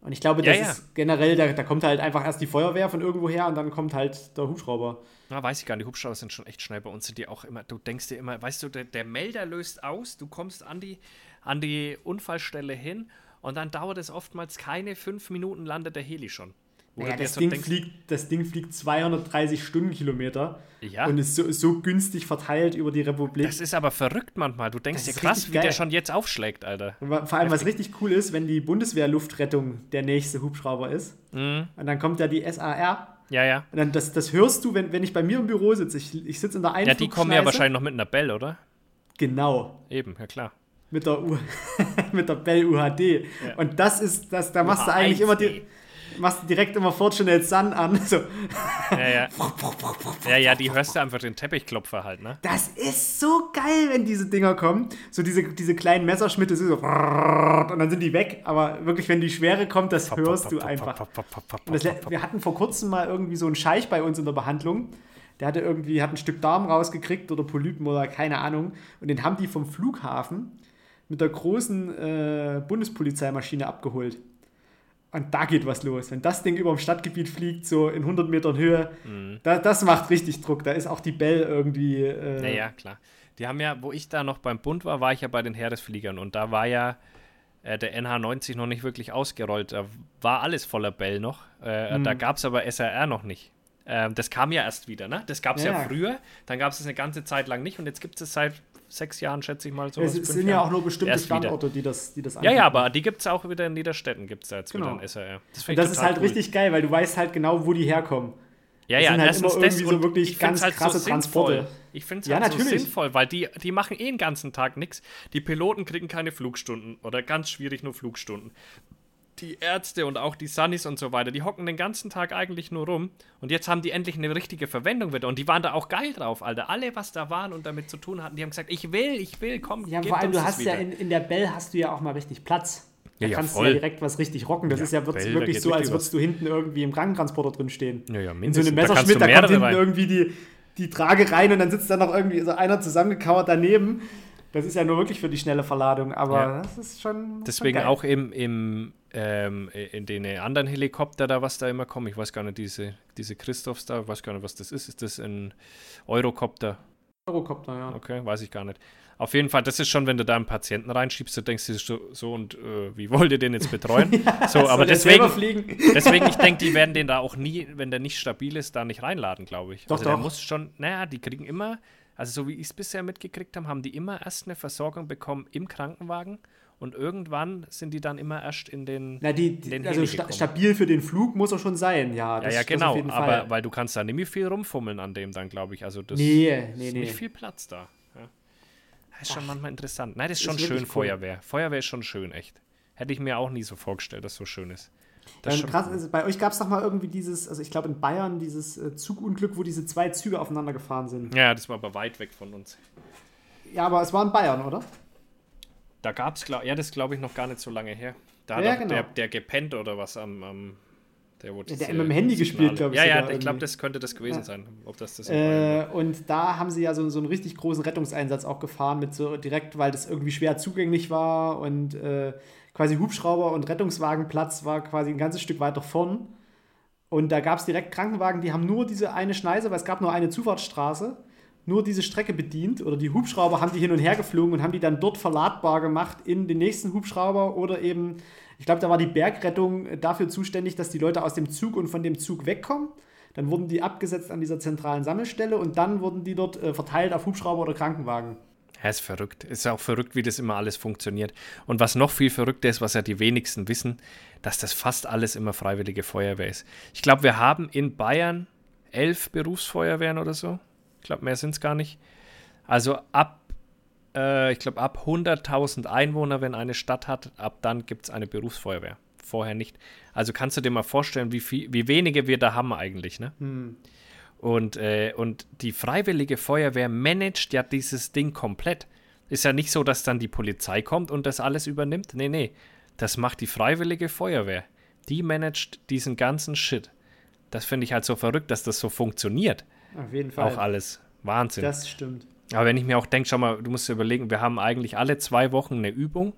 Und ich glaube, Ja, das ja. ist generell, da, da kommt halt einfach erst die Feuerwehr von irgendwo her und dann kommt halt der Hubschrauber. Na, weiß ich gar nicht. Die Hubschrauber sind schon echt schnell. Bei uns sind die auch immer, du denkst dir immer, weißt du, der, der Melder löst aus, du kommst an die, an die Unfallstelle hin und dann dauert es oftmals keine fünf Minuten, landet der Heli schon. Naja, das, Ding denkst, fliegt, das Ding fliegt 230 Stundenkilometer Ja. und ist so, so günstig verteilt über die Republik. das ist aber verrückt manchmal. Du denkst dir krass, wie der schon jetzt aufschlägt, Alter. Und Vor allem, was richtig cool ist, wenn die Bundeswehr-Luftrettung der nächste Hubschrauber ist. Mhm. Und dann kommt ja die SAR. Ja, ja. Und dann das, das hörst du, wenn, wenn ich bei mir im Büro sitze. Ich, ich sitze in der Ja, Einflugschneise. die kommen ja wahrscheinlich noch mit einer Bell, oder? Genau. Eben, ja klar. Mit der, U mit der Bell UHD. Und das ist, das, da machst du eigentlich immer die, machst du direkt immer Fortunate Sun an. So. Ja, ja. ja, ja, die hörst du einfach den Teppichklopfer halt, ne? Das ist so geil, wenn diese Dinger kommen. So diese, diese kleinen Messerschnitte, so und dann sind die weg. Aber wirklich, wenn die Schwere kommt, das hörst du einfach. Das, wir hatten vor kurzem mal irgendwie so einen Scheich bei uns in der Behandlung. Der hatte irgendwie, hat ein Stück Darm rausgekriegt oder Polypen oder keine Ahnung. Und den haben die vom Flughafen mit der großen äh, Bundespolizeimaschine abgeholt. Und da geht was los. Wenn das Ding über dem Stadtgebiet fliegt, so in 100 Metern Höhe, da, das macht richtig Druck. Da ist auch die Bell irgendwie. Äh, Ja, ja, klar. Die haben ja, wo ich da noch beim Bund war, war ich ja bei den Heeresfliegern und da war ja äh, der NH90 noch nicht wirklich ausgerollt. Da war alles voller Bell noch. Äh, Da gab es aber SRR noch nicht. Ähm, das kam ja erst wieder, ne? Das gab es ja, Ja, ja. früher, dann gab es es eine ganze Zeit lang nicht und jetzt gibt es es seit sechs Jahren, schätze ich mal so. es, sind ja Jahren. auch nur bestimmte. Standorte, die das, die das Ja, anbieten. ja, aber die gibt es auch wieder in Niederstädten, gibt es da jetzt Genau. wieder ein SRR. Und find ich das ist halt cool. richtig geil, weil du weißt halt genau, wo die herkommen. Ja, Das ja, sind halt erstens immer das irgendwie so und wirklich ganz krasse so Transporte. sinnvoll. Ich finde es Ja, halt so natürlich. sinnvoll, weil die, die machen eh den ganzen Tag nichts. Die Piloten kriegen keine Flugstunden oder ganz schwierig nur Flugstunden. Die Ärzte und auch die Sunnis und so weiter, die hocken den ganzen Tag eigentlich nur rum. Und jetzt haben die endlich eine richtige Verwendung wieder. Und die waren da auch geil drauf, Alter. Alle, was da waren und damit zu tun hatten, die haben gesagt, ich will, ich will, komm, Ja, vor allem, uns du hast ja in, in der Bell hast du ja auch mal richtig Platz. Da Ja, ja, kannst du voll. ja direkt was richtig rocken. Das Ja, ist ja Bell, da wirklich so, als würdest du hinten irgendwie im Krankentransporter drin stehen. Ja, ja, In so mindestens. einem Da kannst Messerschmidt, du da, kommt hinten rein. irgendwie die, die Trage rein und dann sitzt da noch irgendwie so einer zusammengekauert daneben. Das ist ja nur wirklich für die schnelle Verladung, aber Ja. das ist schon. Deswegen schon geil. auch im, im ähm, in den anderen Helikopter da, was da immer kommen. Ich weiß gar nicht, diese, diese Christophs da, ich weiß gar nicht, was das ist. Ist das ein Eurocopter? Eurocopter, ja. Okay, weiß ich gar nicht. Auf jeden Fall, das ist schon, wenn du da einen Patienten reinschiebst, du denkst dir so, so und äh, wie wollt ihr den jetzt betreuen? ja, so, aber deswegen, deswegen, ich denke, die werden den da auch nie, wenn der nicht stabil ist, da nicht reinladen, glaube ich. Doch, also doch. der muss schon, naja, die kriegen immer, also so wie ich es bisher mitgekriegt habe, haben die immer erst eine Versorgung bekommen im Krankenwagen und irgendwann sind die dann immer erst in den. Na, die, in den also sta stabil für den Flug muss er schon sein, ja. Ja, das- ja, das genau, aber weil du kannst da nicht mehr viel rumfummeln an dem dann, glaube ich. Also das Nee, nee, ist nee. nicht viel Platz da. Ja. Das ist schon Ach. manchmal interessant. Nein, das ist Ist schon wirklich schön, cool. Feuerwehr. Feuerwehr ist schon schön, echt. Hätte ich mir auch nie so vorgestellt, dass es so schön ist. Das ist Ähm, krass, also bei euch gab es doch mal irgendwie dieses, also ich glaube in Bayern, dieses äh, Zugunglück, wo diese zwei Züge aufeinander gefahren sind. Ja, das war aber weit weg von uns. Ja, aber es war in Bayern, oder? Da gab es, ja, das glaube ich noch gar nicht so lange her. Da hat Ja, auch genau. der, der gepennt oder was am. am der, wo diese hat mit dem Handy gespielt, Signale- glaub ich Ja, ja, ich glaube, das könnte das gewesen Ja. sein. Ob das das Äh, und da haben sie ja so, so einen richtig großen Rettungseinsatz auch gefahren, mit so direkt, weil das irgendwie schwer zugänglich war und äh, quasi Hubschrauber und Rettungswagenplatz war quasi ein ganzes Stück weiter vorn. Und da gab es direkt Krankenwagen, die haben nur diese eine Schneise, weil es gab nur eine Zufahrtsstraße, nur diese Strecke bedient. Oder die Hubschrauber haben die hin und her geflogen und haben die dann dort verladbar gemacht in den nächsten Hubschrauber oder eben, ich glaube, da war die Bergrettung dafür zuständig, dass die Leute aus dem Zug und von dem Zug wegkommen. Dann wurden die abgesetzt an dieser zentralen Sammelstelle und dann wurden die dort äh, verteilt auf Hubschrauber oder Krankenwagen. Ja, ist verrückt. Ist auch verrückt, wie das immer alles funktioniert. Und was noch viel verrückter ist, was ja die wenigsten wissen, dass das fast alles immer freiwillige Feuerwehr ist. Ich glaube, wir haben in Bayern elf Berufsfeuerwehren oder so. Ich glaube, mehr sind es gar nicht. Also ab, äh, ich glaube, ab 100.000 Einwohner, wenn eine Stadt hat, ab dann gibt es eine Berufsfeuerwehr. Vorher nicht. Also kannst du dir mal vorstellen, wie, viel, wie wenige wir da haben eigentlich, ne? Hm. Und, äh, und die Freiwillige Feuerwehr managt ja dieses Ding komplett. Ist ja nicht so, dass dann die Polizei kommt und das alles übernimmt. Nee, nee. Das macht die Freiwillige Feuerwehr. Die managt diesen ganzen Shit. Das finde ich halt so verrückt, dass das so funktioniert. Auf jeden Fall. Auch alles. Wahnsinn. Das stimmt. Aber wenn ich mir auch denke, schau mal, du musst dir überlegen, wir haben eigentlich alle zwei Wochen eine Übung.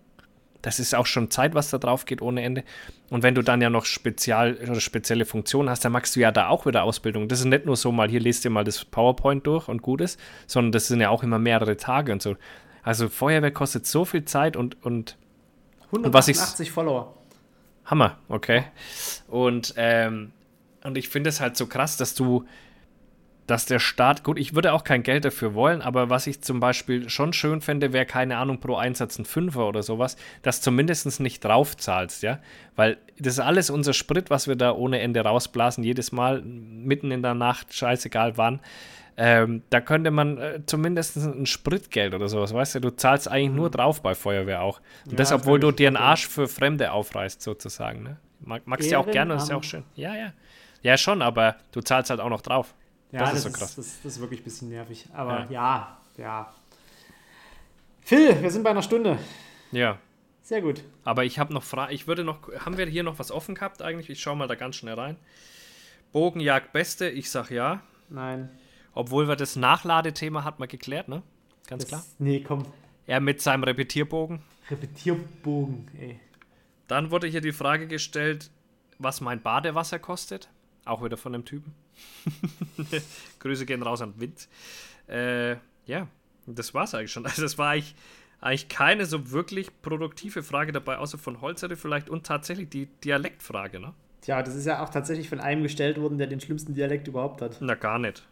Das ist auch schon Zeit, was da drauf geht ohne Ende. Und wenn du dann ja noch spezial, spezielle Funktionen hast, dann machst du ja da auch wieder Ausbildung. Das ist nicht nur so mal, hier lest dir mal das PowerPoint durch und gut ist, sondern das sind ja auch immer mehrere Tage und so. Also Feuerwehr kostet so viel Zeit und, und was ich- 188 Follower. Hammer, okay. Und, ähm, und ich finde es halt so krass, dass du, dass der Staat, gut, ich würde auch kein Geld dafür wollen, aber was ich zum Beispiel schon schön fände, wäre, keine Ahnung, pro Einsatz ein Fünfer oder sowas, dass zumindest nicht drauf zahlst, ja. Weil das ist alles unser Sprit, was wir da ohne Ende rausblasen, jedes Mal, mitten in der Nacht, scheißegal wann. Ähm, da könnte man äh, zumindest ein Spritgeld oder sowas, weißt du, du zahlst eigentlich nur drauf bei Feuerwehr auch. Und Ja, das, obwohl du dir einen. Arsch für Fremde aufreißt, sozusagen. Ne? Mag, magst du ja auch gerne, das ist ja auch schön. Ja, ja. Ja, schon, aber du zahlst halt auch noch drauf. Ja, Das das, ist so ist, krass. Das, das ist wirklich ein bisschen nervig. Aber ja, ja. Phil, wir sind bei einer Stunde. Ja. Sehr gut. Aber ich habe noch Fragen. Ich würde noch. Haben wir hier noch was offen gehabt eigentlich? Ich schaue mal da ganz schnell rein. Bogenjagd Beste, ich sag ja. Nein. Obwohl wir das Nachladethema hat man geklärt, ne? Ganz Das, klar. Nee, komm. Er mit seinem Repetierbogen. Repetierbogen, ey. Dann wurde hier die Frage gestellt, was mein Badewasser kostet. Auch wieder von dem Typen. Grüße gehen raus an Wind. Äh, ja, das war's eigentlich schon. Also es war eigentlich, eigentlich keine so wirklich produktive Frage dabei, außer von Holzere vielleicht und tatsächlich die Dialektfrage, ne? Tja, das ist ja auch tatsächlich von einem gestellt worden, der den schlimmsten Dialekt überhaupt hat. Na gar nicht.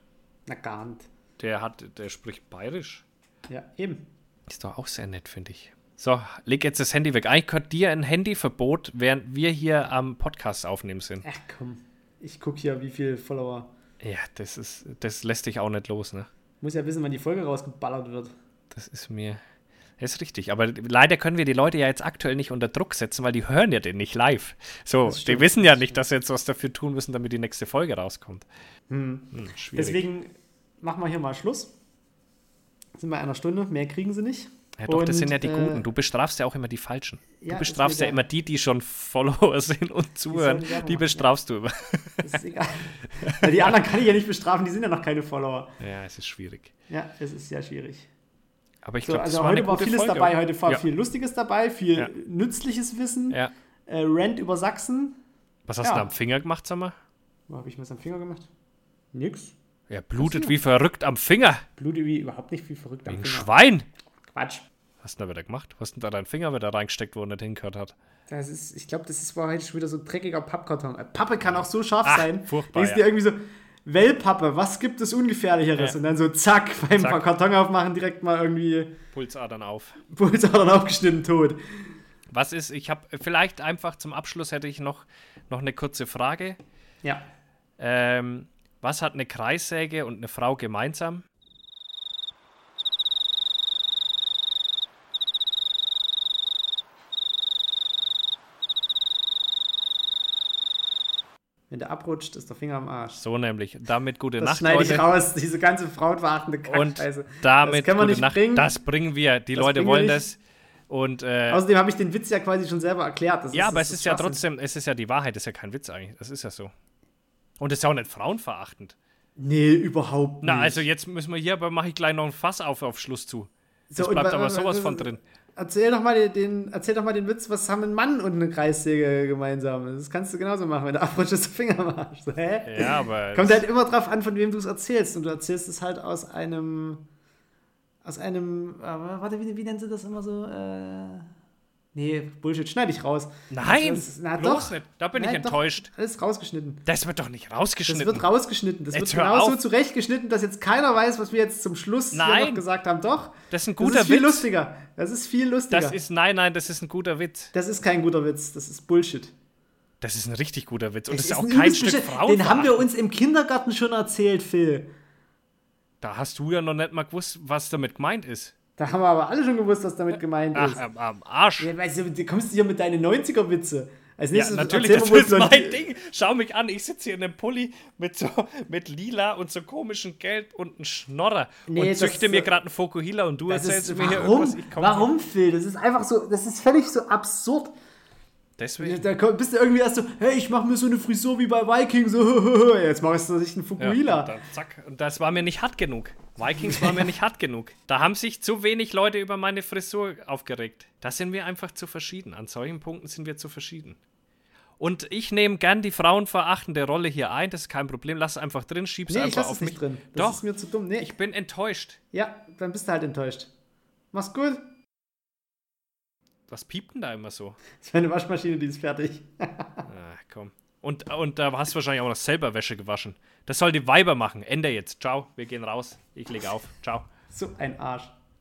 Na, gar nicht. Der hat, der spricht bayerisch. Ja, eben. Ist doch auch sehr nett, finde ich. So, leg jetzt das Handy weg. Eigentlich gehört dir ein Handyverbot, während wir hier am Podcast aufnehmen sind. Ach komm. Ich gucke hier, wie viele Follower. Ja, das ist, das lässt dich auch nicht los, ne? Muss ja wissen, wann die Folge rausgeballert wird. Das ist mir. Das ist richtig. Aber leider können wir die Leute ja jetzt aktuell nicht unter Druck setzen, weil die hören ja den nicht live. So, Das die stimmt, wissen ja das nicht, dass sie jetzt was dafür tun müssen, damit die nächste Folge rauskommt. Hm. Hm, schwierig. Deswegen machen wir hier mal Schluss. Sind bei einer Stunde, mehr kriegen sie nicht. Ja, doch, das und, sind ja die äh, Guten. Du bestrafst ja auch immer die Falschen. Ja, du bestrafst ja immer die, die schon Follower sind und zuhören. die Die bestrafst du immer. Das ist egal. Weil die anderen kann ich ja nicht bestrafen, die sind ja noch keine Follower. Ja, es ist schwierig. Ja, es ist sehr schwierig. Aber ich So, glaube, also das war heute war vieles Folge. dabei, heute war ja. viel Lustiges dabei, viel Ja. nützliches Wissen. Ja. Äh, Rent über Sachsen. Was hast Ja. du da am Finger gemacht, sag mal? Wo habe ich mir das am Finger gemacht? Nix. Er blutet wie verrückt am Finger. Blute wie überhaupt nicht viel verrückt Wie am ein Finger. Schwein. Quatsch. Was hast du denn da wieder gemacht? Was ist denn da dein Finger wieder reingesteckt, wo er nicht hingehört hat? Das ist, ich glaube, das ist war heute schon wieder so ein dreckiger Pappkarton. Äh, Pappe kann auch so scharf Ach, sein. furchtbar, Denkst ja. dir irgendwie so, Wellpappe, was gibt es Ungefährlicheres? Ja. Und dann so zack, beim Zack. Karton aufmachen direkt mal irgendwie Pulsadern auf. Pulsadern aufgeschnitten, tot. Was ist, ich habe vielleicht einfach zum Abschluss hätte ich noch, noch eine kurze Frage. Ja. Ähm, was hat eine Kreissäge und eine Frau gemeinsam? Wenn der abrutscht, ist der Finger am Arsch. So nämlich. Damit gute Das Nacht, schneide ich Leute. raus, diese ganze frauenverachtende Und Kackscheiße. damit das können wir gute nicht Nacht. bringen. Das bringen wir. Die Das Leute wollen das. Und äh, Außerdem habe ich den Witz ja quasi schon selber erklärt. Das ja, aber das es ist ja trotzdem, es ist ja die Wahrheit, das ist ja kein Witz eigentlich. Das ist ja so. Und es ist ja auch nicht frauenverachtend. Nee, überhaupt nicht. Na, also jetzt müssen wir hier, aber mache ich gleich noch ein Fass auf auf Schluss zu. So, Es und bleibt wa- aber wa- sowas wa- von drin. Erzähl doch, mal den, erzähl doch mal den Witz, was haben ein Mann und eine Kreissäge gemeinsam? Das kannst du genauso machen, wenn ist der Finger. So, hä? Ja, aber. Kommt halt immer drauf an, von wem du es erzählst. Und du erzählst es halt aus einem. Aus einem. Äh, warte, wie, wie nennen sie das immer so? Äh, nee, Bullshit, schneide ich raus. Nein, Das ist- na bloß doch. nicht. Da bin ich Nein, doch. enttäuscht. Alles rausgeschnitten. Das wird doch nicht Das rausgeschnitten. wird rausgeschnitten. Das Jetzt wird hör genauso auf. zurechtgeschnitten, dass jetzt keiner weiß, was wir jetzt zum Schluss noch gesagt haben. Doch. das ist ein Das guter ist viel Witz. lustiger. Das ist viel lustiger. Das ist, nein, nein, das ist ein guter Witz. das ist kein guter Witz. Das ist Bullshit. Das ist ein richtig guter Witz. Und Es das ist auch ein kein Stück. Frauen. Den haben wir uns im Kindergarten schon erzählt, Phil. Da hast du ja noch nicht mal gewusst, was damit gemeint ist. Da haben wir aber alle schon gewusst, was damit gemeint Ach, ist. am, am Arsch. Ja, weißt du, du kommst hier mit deinen 90er-Witze. Als Ja, nächstes natürlich, erzähl das ist mein Ding. Schau mich an, ich sitze hier in einem Pulli mit so mit lila und so komischen Gelb und einem Schnorrer Nee, und züchte mir gerade einen Fokuhila und du erzählst ist, mir hier warum? irgendwas. Ich komm- Warum, Phil? Das ist einfach so, das ist völlig so absurd. Deswegen. Da bist du irgendwie erst so, hey, ich mache mir so eine Frisur wie bei Viking, so, jetzt machst du sich einen Ja, Fukuhila. dann zack. Und das war mir nicht hart genug. Vikings war mir nicht hart genug. Da haben sich zu wenig Leute über meine Frisur aufgeregt. Da sind wir einfach zu verschieden. An solchen Punkten sind wir zu verschieden. Und ich nehme gern die frauenverachtende Rolle hier ein. Das ist kein Problem. Lass es einfach drin, schieb's nee, ich einfach lasse auf es mich. nicht drin. Das Doch, ist mir zu dumm. Nee, ich bin enttäuscht. ja, dann bist du halt enttäuscht. Mach's gut. Was piept denn da immer so? Das ist meine Waschmaschine, die ist fertig. Ah, komm. Und, und da hast du wahrscheinlich auch noch selber Wäsche gewaschen. Das soll die Weiber machen. Ende jetzt. Ciao. Wir gehen raus. Ich lege auf. Ciao. So ein Arsch.